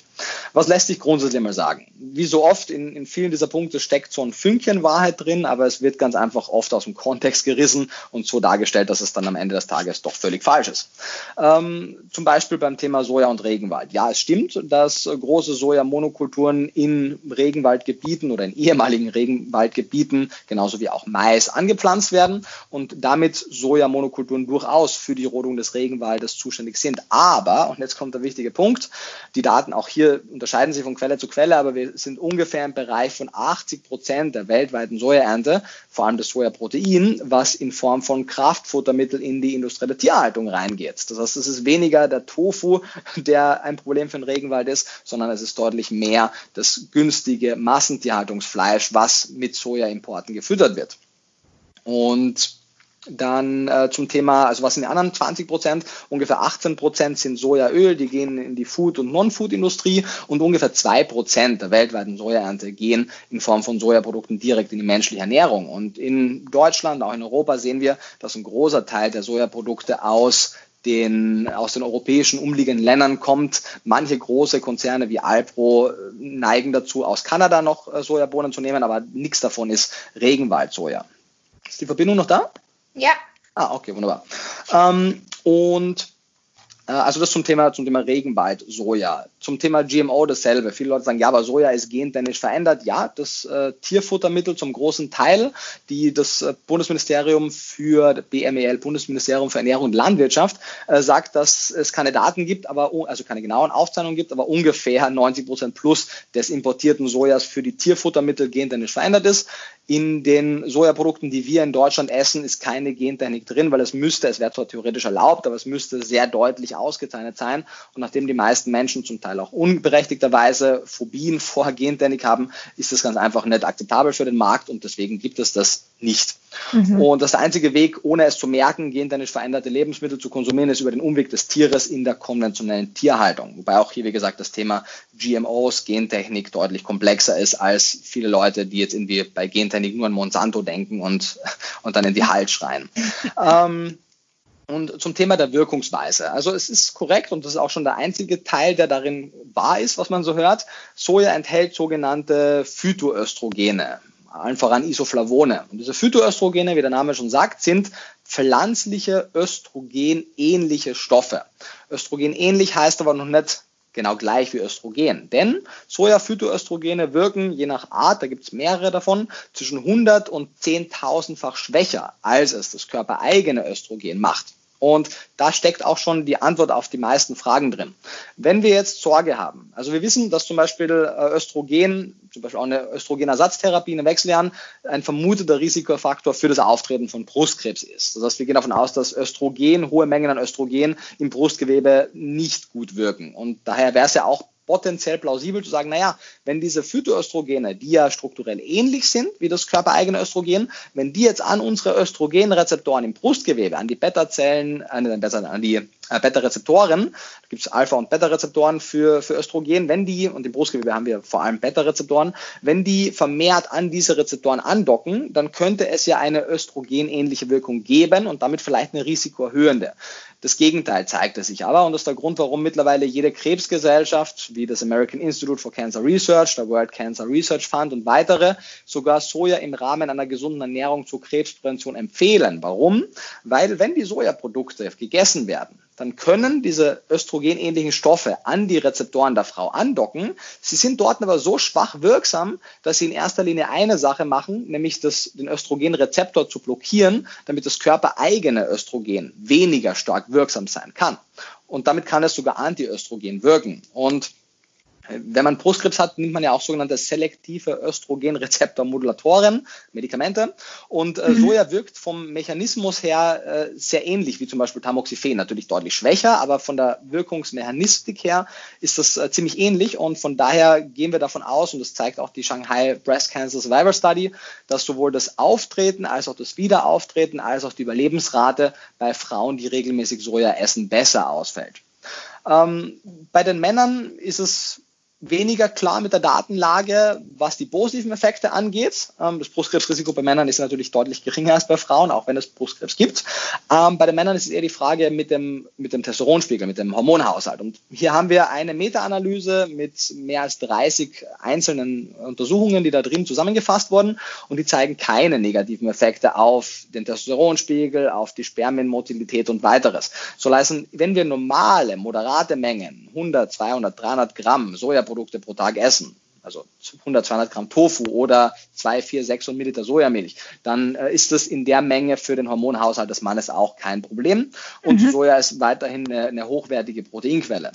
Was lässt sich grundsätzlich mal sagen? Wie so oft in, in vielen dieser Punkte steckt so ein Fünkchen Wahrheit drin, aber es wird ganz einfach oft aus dem Kontext gerissen und so dargestellt, dass es dann am Ende des Tages doch völlig falsch ist. Ähm, zum Beispiel beim Thema Soja und Regenwald. Ja, es stimmt, dass große Sojamonokulturen in Regenwaldgebieten oder in ehemaligen Regenwaldgebieten, genauso wie auch Mais, angepflanzt werden und damit Sojamonokulturen durchaus für die Rodung des Regenwaldes zuständig notwendig sind. Aber, und jetzt kommt der wichtige Punkt, die Daten auch hier unterscheiden sich von Quelle zu Quelle, aber wir sind ungefähr im Bereich von 80 Prozent der weltweiten Sojaernte, vor allem das Sojaprotein, was in Form von Kraftfuttermittel in die industrielle Tierhaltung reingeht. Das heißt, es ist weniger der Tofu, der ein Problem für den Regenwald ist, sondern es ist deutlich mehr das günstige Massentierhaltungsfleisch, was mit Sojaimporten gefüttert wird. Und dann äh, zum Thema, also was sind die anderen 20 Prozent? Ungefähr 18 Prozent sind Sojaöl, die gehen in die Food- und Non-Food-Industrie und ungefähr zwei Prozent der weltweiten Sojaernte gehen in Form von Sojaprodukten direkt in die menschliche Ernährung. Und in Deutschland, auch in Europa sehen wir, dass ein großer Teil der Sojaprodukte aus den, aus den europäischen umliegenden Ländern kommt. Manche große Konzerne wie Alpro äh, neigen dazu, aus Kanada noch äh, Sojabohnen zu nehmen, aber nichts davon ist Regenwaldsoja. Ist die Verbindung noch da? Ja. Ah, okay, wunderbar. Ähm, und äh, also das zum Thema, zum Thema Regenwald, Soja. Zum Thema GMO dasselbe. Viele Leute sagen, ja, aber Soja ist gentechnisch verändert. Ja, das äh, Tierfuttermittel zum großen Teil, die das äh, Bundesministerium für BMEL, Bundesministerium für Ernährung und Landwirtschaft, äh, sagt, dass es keine Daten gibt, aber also keine genauen Aufzeichnungen gibt, aber ungefähr 90 Prozent plus des importierten Sojas für die Tierfuttermittel gentechnisch verändert ist. In den Sojaprodukten, die wir in Deutschland essen, ist keine Gentechnik drin, weil es müsste, es wäre zwar theoretisch erlaubt, aber es müsste sehr deutlich ausgezeichnet sein. Und nachdem die meisten Menschen zum Teil auch unberechtigterweise Phobien vor Gentechnik haben, ist das ganz einfach nicht akzeptabel für den Markt und deswegen gibt es das nicht. Mhm. Und das einzige Weg, ohne es zu merken, gentechnisch veränderte Lebensmittel zu konsumieren, ist über den Umweg des Tieres in der konventionellen Tierhaltung. Wobei auch hier, wie gesagt, das Thema GMOs, Gentechnik deutlich komplexer ist als viele Leute, die jetzt irgendwie bei Gentechnik nur an Monsanto denken und, und dann in die Halt schreien. ähm, und zum Thema der Wirkungsweise. Also es ist korrekt und das ist auch schon der einzige Teil, der darin wahr ist, was man so hört. Soja enthält sogenannte Phytoöstrogene, allen voran Isoflavone. Und diese Phytoöstrogene, wie der Name schon sagt, sind pflanzliche Östrogen-ähnliche Stoffe. Östrogen-ähnlich heißt aber noch nicht genau gleich wie Östrogen. Denn Soja-Phytoöstrogene wirken je nach Art, da gibt es mehrere davon, zwischen 100 und 10.000-fach schwächer, als es das körpereigene Östrogen macht. Und da steckt auch schon die Antwort auf die meisten Fragen drin. Wenn wir jetzt Sorge haben, also wir wissen, dass zum Beispiel äh, Östrogen, zum Beispiel auch eine Östrogenersatztherapie, eine Wechseljahren, ein vermuteter Risikofaktor für das Auftreten von Brustkrebs ist. Das heißt, wir gehen davon aus, dass Östrogen, hohe Mengen an Östrogen im Brustgewebe nicht gut wirken. Und daher wäre es ja auch potenziell plausibel zu sagen, naja, wenn diese Phytoöstrogene, die ja strukturell ähnlich sind wie das körpereigene Östrogen, wenn die jetzt an unsere Östrogenrezeptoren im Brustgewebe, an die Beta-Zellen, äh, an die äh, Beta-Rezeptoren, da gibt es Alpha- und Beta-Rezeptoren für, für Östrogen, wenn die, und im Brustgewebe haben wir vor allem Beta-Rezeptoren, wenn die vermehrt an diese Rezeptoren andocken, dann könnte es ja eine östrogenähnliche Wirkung geben und damit vielleicht eine risikoerhöhende. Das Gegenteil zeigte sich aber und das ist der Grund, warum mittlerweile jede Krebsgesellschaft wie das American Institute for Cancer Research, der World Cancer Research Fund und weitere sogar Soja im Rahmen einer gesunden Ernährung zur Krebsprävention empfehlen. Warum? Weil wenn die Sojaprodukte gegessen werden, dann können diese östrogenähnlichen Stoffe an die Rezeptoren der Frau andocken. Sie sind dort aber so schwach wirksam, dass sie in erster Linie eine Sache machen, nämlich das, den Östrogenrezeptor zu blockieren, damit das körpereigene Östrogen weniger stark wirksam sein kann. Und damit kann es sogar Antiöstrogen wirken. Und wenn man Brustkrebs hat, nimmt man ja auch sogenannte selektive Östrogenrezeptormodulatoren, Medikamente. Und äh, mhm. Soja wirkt vom Mechanismus her äh, sehr ähnlich wie zum Beispiel Tamoxifen. Natürlich deutlich schwächer, aber von der Wirkungsmechanistik her ist das äh, ziemlich ähnlich. Und von daher gehen wir davon aus, und das zeigt auch die Shanghai Breast Cancer Survivor Study, dass sowohl das Auftreten als auch das Wiederauftreten als auch die Überlebensrate bei Frauen, die regelmäßig Soja essen, besser ausfällt. Ähm, bei den Männern ist es weniger klar mit der Datenlage, was die positiven Effekte angeht. Ähm, das Brustkrebsrisiko bei Männern ist natürlich deutlich geringer als bei Frauen, auch wenn es Brustkrebs gibt. Ähm, bei den Männern ist es eher die Frage mit dem, mit dem Testosteronspiegel, mit dem Hormonhaushalt. Und hier haben wir eine Meta-Analyse mit mehr als 30 einzelnen Untersuchungen, die da drin zusammengefasst wurden und die zeigen keine negativen Effekte auf den Testosteronspiegel, auf die Spermienmotilität und weiteres. So leisten, wenn wir normale, moderate Mengen, 100, 200, 300 Gramm Sojaprodukte Sojaprodukte pro Tag essen, also 100, 200 Gramm Tofu oder 2, 4, 600 Milliliter Sojamilch, dann äh, ist das in der Menge für den Hormonhaushalt des Mannes auch kein Problem. Und mhm. Soja ist weiterhin eine, eine hochwertige Proteinquelle.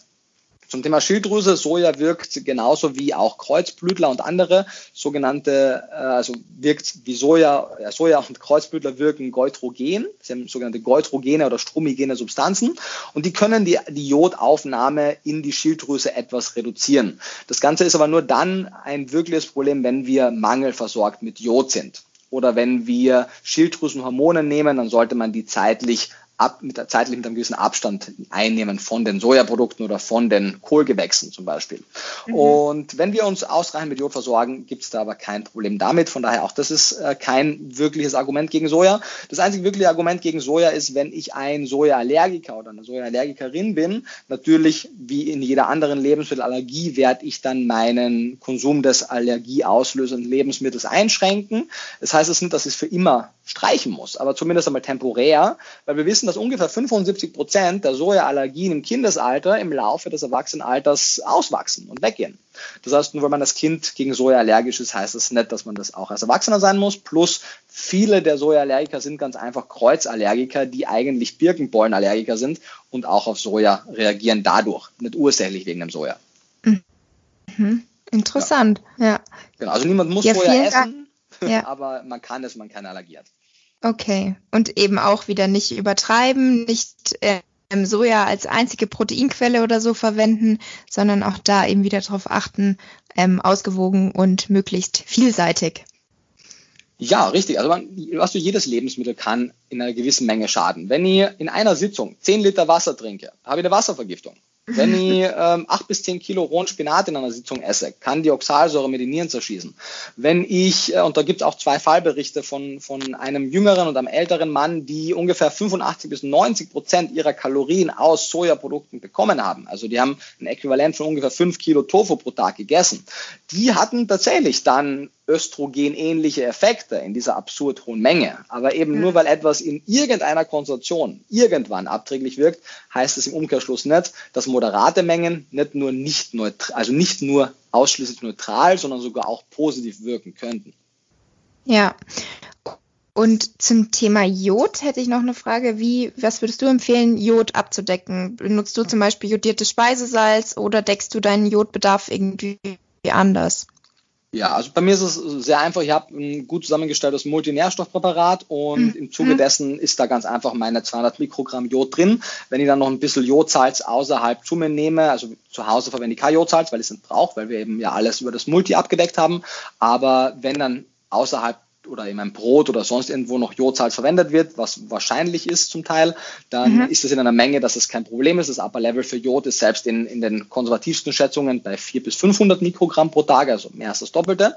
Zum Thema Schilddrüse, Soja wirkt genauso wie auch Kreuzblütler und andere sogenannte, äh, also wirkt wie Soja, ja, Soja und Kreuzblütler wirken Geutrogen, sie haben sogenannte Geutrogene oder stromigene Substanzen und die können die, die Jodaufnahme in die Schilddrüse etwas reduzieren. Das Ganze ist aber nur dann ein wirkliches Problem, wenn wir mangelversorgt mit Jod sind oder wenn wir Schilddrüsenhormone nehmen, dann sollte man die zeitlich ab, mit der zeitlich mit einem gewissen Abstand einnehmen von den Sojaprodukten oder von den Kohlgewächsen zum Beispiel. Mhm. Und wenn wir uns ausreichend mit Jod versorgen, gibt es da aber kein Problem damit. Von daher auch das ist äh, kein wirkliches Argument gegen Soja. Das einzige wirkliche Argument gegen Soja ist, wenn ich ein Sojaallergiker oder eine Sojaallergikerin bin, natürlich wie in jeder anderen Lebensmittelallergie werde ich dann meinen Konsum des allergieauslösenden Lebensmittels einschränken. Das heißt es nicht, dass ich es für immer streichen muss, aber zumindest einmal temporär, weil wir wissen, dass ungefähr 75 Prozent der Sojaallergien im Kindesalter im Laufe des Erwachsenenalters auswachsen und weggehen. Das heißt, nur weil man das Kind gegen Soja allergisch ist, heißt das nicht, dass man das auch als Erwachsener sein muss. Plus viele der Sojaallergiker sind ganz einfach Kreuzallergiker, die eigentlich Birkenbollenallergiker sind und auch auf Soja reagieren dadurch, nicht ursächlich wegen dem Soja. Mhm. Interessant, ja. ja. Genau, also niemand muss ja, Soja essen, ja. aber man kann es, man keine Allergie hat. Okay. Und eben auch wieder nicht übertreiben, nicht ähm, Soja als einzige Proteinquelle oder so verwenden, sondern auch da eben wieder darauf achten, ähm, ausgewogen und möglichst vielseitig. Ja, richtig. Also man, was du jedes Lebensmittel kann in einer gewissen Menge schaden. Wenn ich in einer Sitzung 10 Liter Wasser trinke, habe ich eine Wasservergiftung. Wenn ich ähm, 8 bis 10 Kilo rohen Spinat in einer Sitzung esse, kann die Oxalsäure mir die Nieren zerschießen. Wenn ich, äh, und da gibt es auch zwei Fallberichte von, von einem jüngeren und einem älteren Mann, die ungefähr 85 bis 90 Prozent ihrer Kalorien aus Sojaprodukten bekommen haben. Also die haben ein Äquivalent von ungefähr 5 Kilo Tofu pro Tag gegessen. Die hatten tatsächlich dann östrogenähnliche Effekte in dieser absurd hohen Menge. Aber eben mhm. nur weil etwas in irgendeiner Konzentration irgendwann abträglich wirkt, heißt es im Umkehrschluss nicht, dass moderate Mengen nicht nur nicht neutral, also nicht nur ausschließlich neutral, sondern sogar auch positiv wirken könnten. Ja. Und zum Thema Jod hätte ich noch eine Frage. Wie, was würdest du empfehlen, Jod abzudecken? Benutzt du zum Beispiel jodiertes Speisesalz oder deckst du deinen Jodbedarf irgendwie anders? Ja, also bei mir ist es sehr einfach. Ich habe ein gut zusammengestelltes Multinährstoffpräparat und mhm. im Zuge mhm. dessen ist da ganz einfach meine 200 Mikrogramm Jod drin. Wenn ich dann noch ein bisschen Jodsalz außerhalb zu mir nehme, also zu Hause verwende ich kein Jodsalz, weil ich es nicht brauche, weil wir eben ja alles über das Multi abgedeckt haben. Aber wenn dann außerhalb oder in einem Brot oder sonst irgendwo noch Jodsalz verwendet wird, was wahrscheinlich ist zum Teil, dann mhm. ist das in einer Menge, dass es kein Problem ist. Das Upper Level für Jod ist selbst in, in den konservativsten Schätzungen bei 400 bis 500 Mikrogramm pro Tag, also mehr als das Doppelte.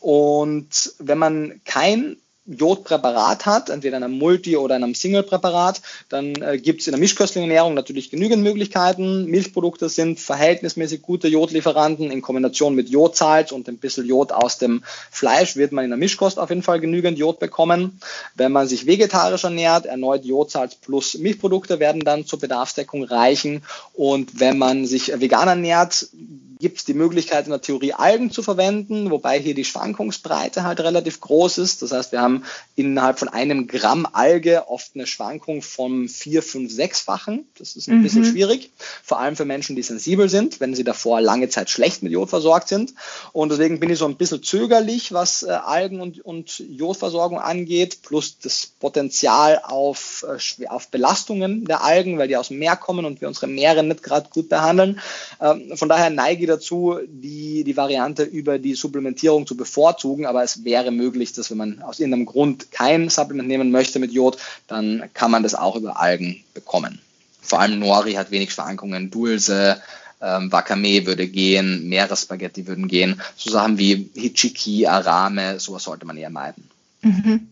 Und wenn man kein Jodpräparat hat, entweder in einem Multi- oder in einem Single-Präparat, dann äh, gibt es in der mischköstlichen Ernährung natürlich genügend Möglichkeiten. Milchprodukte sind verhältnismäßig gute Jodlieferanten. In Kombination mit Jodsalz und ein bisschen Jod aus dem Fleisch wird man in der Mischkost auf jeden Fall genügend Jod bekommen. Wenn man sich vegetarisch ernährt, erneut Jodsalz plus Milchprodukte werden dann zur Bedarfsdeckung reichen. Und wenn man sich vegan ernährt, gibt es die Möglichkeit in der Theorie Algen zu verwenden, wobei hier die Schwankungsbreite halt relativ groß ist. Das heißt, wir haben innerhalb von einem Gramm Alge oft eine Schwankung von vier, fünf, sechsfachen. Das ist ein mhm. bisschen schwierig, vor allem für Menschen, die sensibel sind, wenn sie davor lange Zeit schlecht mit Jod versorgt sind. Und deswegen bin ich so ein bisschen zögerlich, was äh, Algen- und, und Jodversorgung angeht, plus das Potenzial auf, äh, auf Belastungen der Algen, weil die aus dem Meer kommen und wir unsere Meere nicht gerade gut behandeln. Ähm, von daher neige ich dazu, die, die Variante über die Supplementierung zu bevorzugen, aber es wäre möglich, dass wenn man aus irgendeinem Grund kein Supplement nehmen möchte mit Jod, dann kann man das auch über Algen bekommen. Vor allem Nori hat wenig Schwankungen, Dulse, ähm, Wakame würde gehen, Meeresspaghetti würden gehen. So Sachen wie Hichiki, Arame, sowas sollte man eher meiden. Mhm.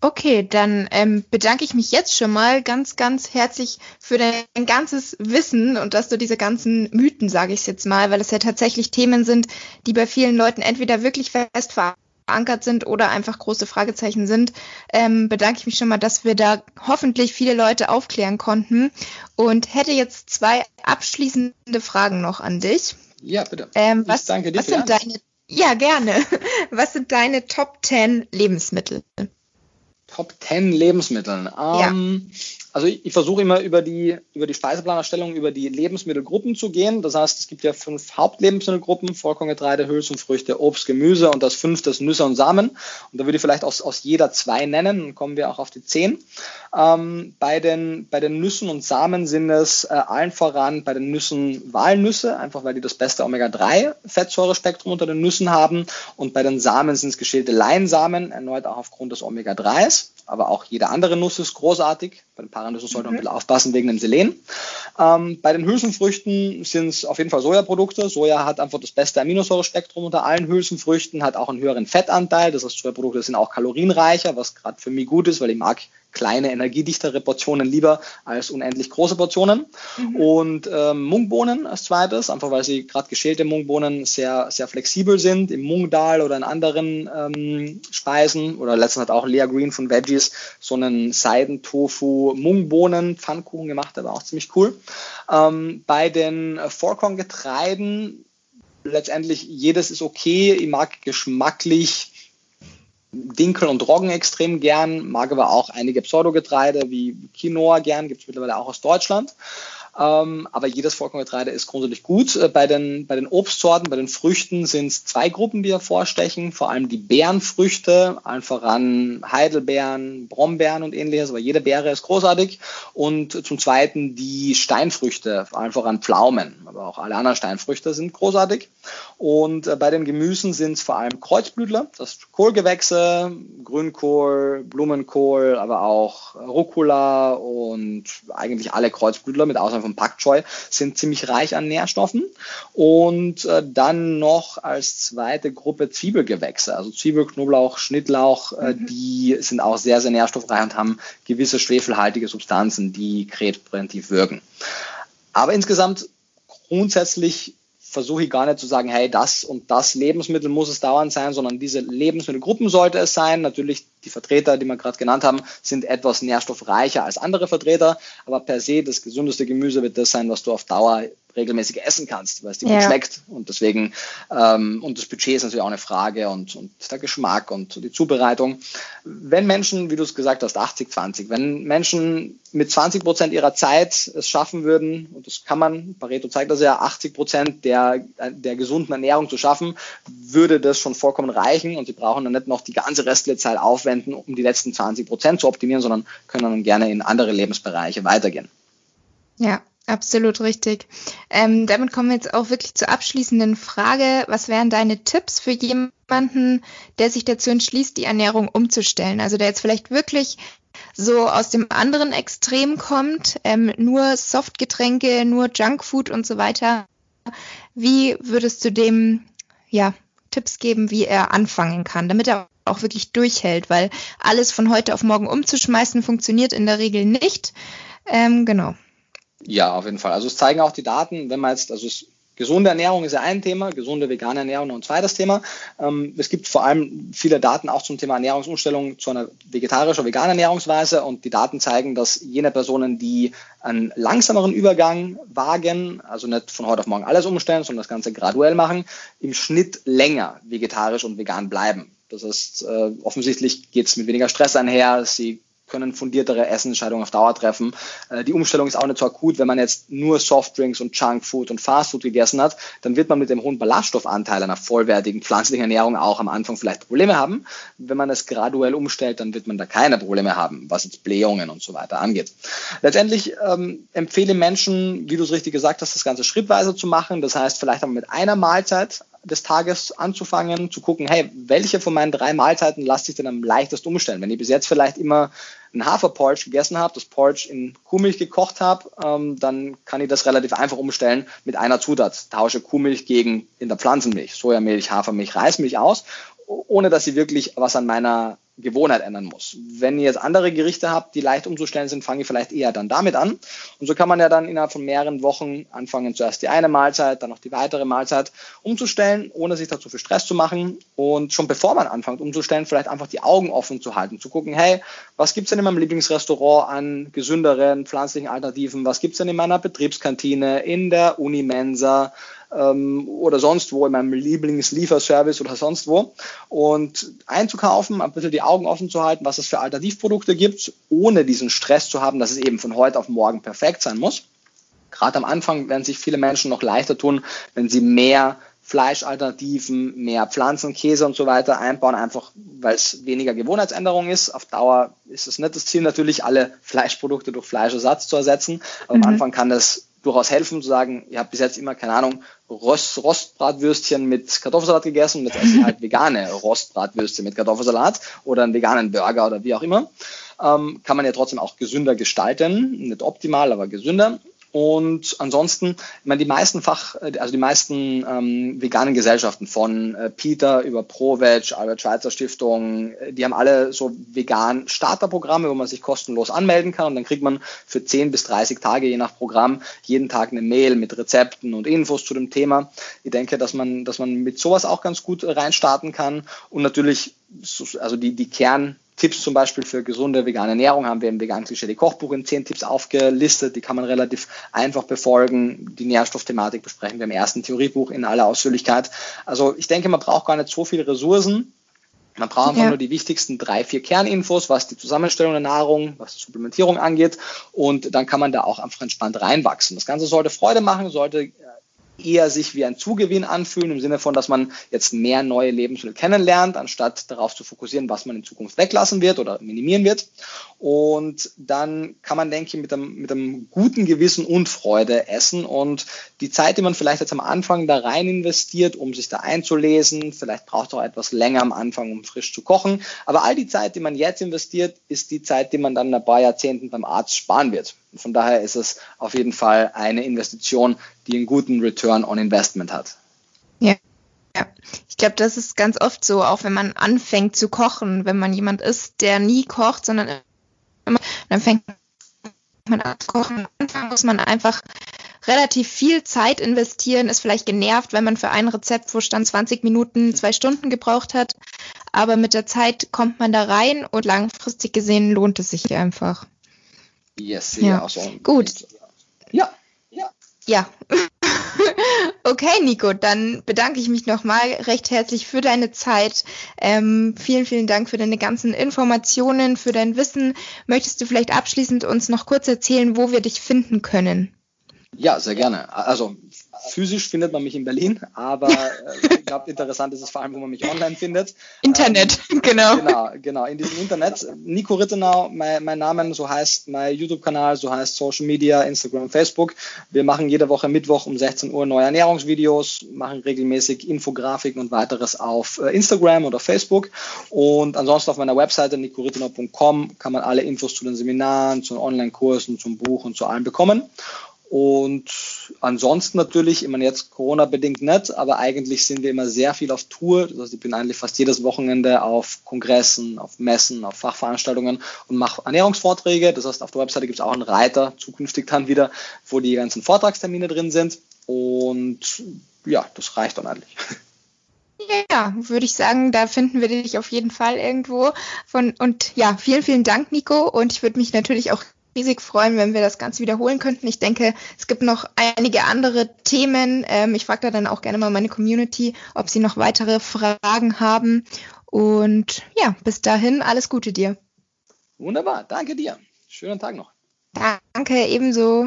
Okay, dann ähm, bedanke ich mich jetzt schon mal ganz, ganz herzlich für dein ganzes Wissen und dass du diese ganzen Mythen, sage ich jetzt mal, weil es ja tatsächlich Themen sind, die bei vielen Leuten entweder wirklich fest verankert sind oder einfach große Fragezeichen sind, ähm, bedanke ich mich schon mal, dass wir da hoffentlich viele Leute aufklären konnten und hätte jetzt zwei abschließende Fragen noch an dich. Ja, bitte. Ähm, was, danke dir was sind deine, ja, gerne. Was sind deine Top 10 Lebensmittel? Top 10 Lebensmitteln. Ähm, ja. Also ich, ich versuche immer über die, über die Speiseplanerstellung, über die Lebensmittelgruppen zu gehen. Das heißt, es gibt ja fünf Hauptlebensmittelgruppen, Vollkorngetreide, Hülsenfrüchte, Obst, Gemüse und das fünfte ist Nüsse und Samen. Und da würde ich vielleicht aus, aus jeder zwei nennen, dann kommen wir auch auf die zehn. Ähm, bei, den, bei den Nüssen und Samen sind es äh, allen voran bei den Nüssen Walnüsse, einfach weil die das beste Omega-3-Fettsäurespektrum unter den Nüssen haben. Und bei den Samen sind es geschälte Leinsamen, erneut auch aufgrund des Omega-3s. Aber auch jede andere Nuss ist großartig. Bei den Paranüssen sollte man mhm. ein bisschen aufpassen wegen dem Selen. Ähm, bei den Hülsenfrüchten sind es auf jeden Fall Sojaprodukte. Soja hat einfach das beste Aminosäurespektrum unter allen Hülsenfrüchten, hat auch einen höheren Fettanteil. Das heißt, Sojaprodukte sind auch kalorienreicher, was gerade für mich gut ist, weil ich mag kleine, energiedichtere Portionen lieber als unendlich große Portionen. Mhm. Und ähm, Mungbohnen als zweites, einfach weil sie gerade geschälte Mungbohnen sehr, sehr flexibel sind. Im Mungdal oder in anderen ähm, Speisen oder letztens hat auch Lea Green von Veggies so einen Seidentofu Mungbohnen Pfannkuchen gemacht, der war auch ziemlich cool. Ähm, bei den Vollkorngetreiden letztendlich jedes ist okay. Ich mag geschmacklich Dinkel und Roggen extrem gern, mag aber auch einige Pseudogetreide wie Quinoa gern, gibt es mittlerweile auch aus Deutschland. Ähm, aber jedes Vollkorngetreide ist grundsätzlich gut. Äh, bei, den, bei den Obstsorten, bei den Früchten sind es zwei Gruppen, die hervorstechen. Vor allem die Beerenfrüchte, allen voran Heidelbeeren, Brombeeren und ähnliches. Aber jede Beere ist großartig. Und zum Zweiten die Steinfrüchte, allen voran Pflaumen. Aber auch alle anderen Steinfrüchte sind großartig. Und äh, bei den Gemüsen sind es vor allem Kreuzblütler, das Kohlgewächse, Grünkohl, Blumenkohl, aber auch Rucola und eigentlich alle Kreuzblütler mit Ausnahme von Pak Choi sind ziemlich reich an Nährstoffen. Und äh, dann noch als zweite Gruppe Zwiebelgewächse, also Zwiebel, Knoblauch, Schnittlauch, äh, mhm. die sind auch sehr, sehr nährstoffreich und haben gewisse schwefelhaltige Substanzen, die krebspräventiv wirken. Aber insgesamt grundsätzlich versuche ich gar nicht zu sagen, hey, das und das Lebensmittel muss es dauernd sein, sondern diese Lebensmittelgruppen sollte es sein. Natürlich die Vertreter, die wir gerade genannt haben, sind etwas nährstoffreicher als andere Vertreter, aber per se das gesündeste Gemüse wird das sein, was du auf Dauer regelmäßig essen kannst, weil es dir ja. gut schmeckt. Und deswegen, ähm, und das Budget ist natürlich auch eine Frage und, und der Geschmack und die Zubereitung. Wenn Menschen, wie du es gesagt hast, 80, 20, wenn Menschen mit 20 Prozent ihrer Zeit es schaffen würden, und das kann man, Pareto zeigt das ja, 80 Prozent der, der gesunden Ernährung zu schaffen, würde das schon vollkommen reichen und sie brauchen dann nicht noch die ganze restliche Zeit aufwenden, um die letzten 20 Prozent zu optimieren, sondern können dann gerne in andere Lebensbereiche weitergehen. Ja, Absolut richtig. Ähm, damit kommen wir jetzt auch wirklich zur abschließenden Frage. Was wären deine Tipps für jemanden, der sich dazu entschließt, die Ernährung umzustellen? Also der jetzt vielleicht wirklich so aus dem anderen Extrem kommt, ähm, nur Softgetränke, nur Junkfood und so weiter. Wie würdest du dem ja Tipps geben, wie er anfangen kann, damit er auch wirklich durchhält? Weil alles von heute auf morgen umzuschmeißen funktioniert in der Regel nicht. Ähm, genau. Ja, auf jeden Fall. Also es zeigen auch die Daten, wenn man jetzt, also es, gesunde Ernährung ist ja ein Thema, gesunde vegane Ernährung noch ein zweites Thema. Ähm, es gibt vor allem viele Daten auch zum Thema Ernährungsumstellung zu einer vegetarischen, veganen Ernährungsweise und die Daten zeigen, dass jene Personen, die einen langsameren Übergang wagen, also nicht von heute auf morgen alles umstellen, sondern das Ganze graduell machen, im Schnitt länger vegetarisch und vegan bleiben. Das heißt, äh, offensichtlich geht es mit weniger Stress einher, sie können fundiertere Essensentscheidungen auf Dauer treffen. Äh, die Umstellung ist auch nicht so akut. Wenn man jetzt nur Softdrinks und Junkfood und Fastfood gegessen hat, dann wird man mit dem hohen Ballaststoffanteil einer vollwertigen pflanzlichen Ernährung auch am Anfang vielleicht Probleme haben. Wenn man es graduell umstellt, dann wird man da keine Probleme haben, was jetzt Blähungen und so weiter angeht. Letztendlich ähm, empfehle Menschen, wie du es richtig gesagt hast, das Ganze schrittweise zu machen. Das heißt, vielleicht einmal mit einer Mahlzeit des Tages anzufangen, zu gucken, hey, welche von meinen drei Mahlzeiten lasse ich denn am leichtesten umstellen? Wenn ich bis jetzt vielleicht immer ein Haferporridge gegessen habe, das Porridge in Kuhmilch gekocht habe, ähm, dann kann ich das relativ einfach umstellen mit einer Zutat. Tausche Kuhmilch gegen in der Pflanzenmilch, Sojamilch, Hafermilch, Reismilch aus, ohne dass ich wirklich was an meiner Gewohnheit ändern muss. Wenn ihr jetzt andere Gerichte habt, die leicht umzustellen sind, fange ich vielleicht eher dann damit an. Und so kann man ja dann innerhalb von mehreren Wochen anfangen, zuerst die eine Mahlzeit, dann noch die weitere Mahlzeit umzustellen, ohne sich dazu viel Stress zu machen. Und schon bevor man anfängt umzustellen, vielleicht einfach die Augen offen zu halten, zu gucken, hey, was gibt's denn in meinem Lieblingsrestaurant an gesünderen pflanzlichen Alternativen? Was gibt's denn in meiner Betriebskantine, in der Unimensa? Ähm, oder sonst wo in meinem Lieblingslieferservice oder sonst wo und einzukaufen, ein bisschen die Augen offen zu halten, was es für Alternativprodukte gibt, ohne diesen Stress zu haben, dass es eben von heute auf morgen perfekt sein muss. Gerade am Anfang werden sich viele Menschen noch leichter tun, wenn sie mehr Fleischalternativen, mehr Pflanzen, Käse und so weiter einbauen, einfach weil es weniger Gewohnheitsänderung ist. Auf Dauer ist es nicht das Ziel, natürlich alle Fleischprodukte durch Fleischersatz zu ersetzen. Aber mhm. am Anfang kann das durchaus helfen, zu sagen, ihr habt bis jetzt immer, keine Ahnung, Rost, Rostbratwürstchen mit Kartoffelsalat gegessen und jetzt esse ich halt vegane Rostbratwürstchen mit Kartoffelsalat oder einen veganen Burger oder wie auch immer. Ähm, kann man ja trotzdem auch gesünder gestalten, nicht optimal, aber gesünder. Und ansonsten, ich meine, die meisten Fach, also die meisten ähm, veganen Gesellschaften von äh, Peter über ProVeg, Albert Schweitzer Stiftung, äh, die haben alle so vegan Starterprogramme, wo man sich kostenlos anmelden kann und dann kriegt man für 10 bis 30 Tage, je nach Programm, jeden Tag eine Mail mit Rezepten und Infos zu dem Thema. Ich denke, dass man, dass man mit sowas auch ganz gut reinstarten kann und natürlich, also die, die Kern, Tipps zum Beispiel für gesunde vegane Ernährung haben wir im Vegan Klischee Kochbuch in zehn Tipps aufgelistet. Die kann man relativ einfach befolgen. Die Nährstoffthematik besprechen wir im ersten Theoriebuch in aller Ausführlichkeit. Also ich denke, man braucht gar nicht so viele Ressourcen. Man braucht einfach ja. nur die wichtigsten drei, vier Kerninfos, was die Zusammenstellung der Nahrung, was die Supplementierung angeht. Und dann kann man da auch einfach entspannt reinwachsen. Das Ganze sollte Freude machen, sollte eher sich wie ein Zugewinn anfühlen, im Sinne von, dass man jetzt mehr neue Lebensmittel kennenlernt, anstatt darauf zu fokussieren, was man in Zukunft weglassen wird oder minimieren wird. Und dann kann man, denke ich, mit einem, mit einem guten Gewissen und Freude essen. Und die Zeit, die man vielleicht jetzt am Anfang da rein investiert, um sich da einzulesen, vielleicht braucht es auch etwas länger am Anfang, um frisch zu kochen. Aber all die Zeit, die man jetzt investiert, ist die Zeit, die man dann in ein paar Jahrzehnten beim Arzt sparen wird. Von daher ist es auf jeden Fall eine Investition, die einen guten Return on Investment hat. Ja. Ja, ich glaube, das ist ganz oft so, auch wenn man anfängt zu kochen, wenn man jemand ist, der nie kocht, sondern immer, dann fängt man an zu kochen. Anfang muss man einfach relativ viel Zeit investieren, ist vielleicht genervt, wenn man für ein Rezept, wo stand 20 Minuten, zwei Stunden gebraucht hat. Aber mit der Zeit kommt man da rein und langfristig gesehen lohnt es sich einfach. Yes, ja. ja. So. Gut. Ja. Ja. Ja. okay, Nico, dann bedanke ich mich nochmal recht herzlich für deine Zeit. Ähm, vielen, vielen Dank für deine ganzen Informationen, für dein Wissen. Möchtest du vielleicht abschließend uns noch kurz erzählen, wo wir dich finden können? Ja, sehr gerne. Also physisch findet man mich in Berlin, aber äh, ich glaube, interessant ist es vor allem, wo man mich online findet. Internet, ähm, genau. Genau, genau, in diesem Internet. Nico Rittenau, mein, mein Name, so heißt mein YouTube-Kanal, so heißt Social Media, Instagram, Facebook. Wir machen jede Woche Mittwoch um 16 Uhr neue Ernährungsvideos, machen regelmäßig Infografiken und weiteres auf äh, Instagram oder Facebook. Und ansonsten auf meiner Webseite nicorittenau.com kann man alle Infos zu den Seminaren, zu den Online-Kursen, zum Buch und zu allem bekommen. Und ansonsten natürlich, ich meine jetzt Corona-bedingt nicht, aber eigentlich sind wir immer sehr viel auf Tour. Das heißt, ich bin eigentlich fast jedes Wochenende auf Kongressen, auf Messen, auf Fachveranstaltungen und mache Ernährungsvorträge. Das heißt, auf der Webseite gibt es auch einen Reiter, zukünftig dann wieder, wo die ganzen Vortragstermine drin sind. Und ja, das reicht dann eigentlich. Ja, würde ich sagen, da finden wir dich auf jeden Fall irgendwo. Von, und ja, vielen, vielen Dank, Nico. Und ich würde mich natürlich auch riesig freuen, wenn wir das Ganze wiederholen könnten. Ich denke, es gibt noch einige andere Themen. Ähm, ich frage da dann auch gerne mal meine Community, ob sie noch weitere Fragen haben. Und ja, bis dahin alles Gute dir. Wunderbar, danke dir. Schönen Tag noch. Danke, ebenso.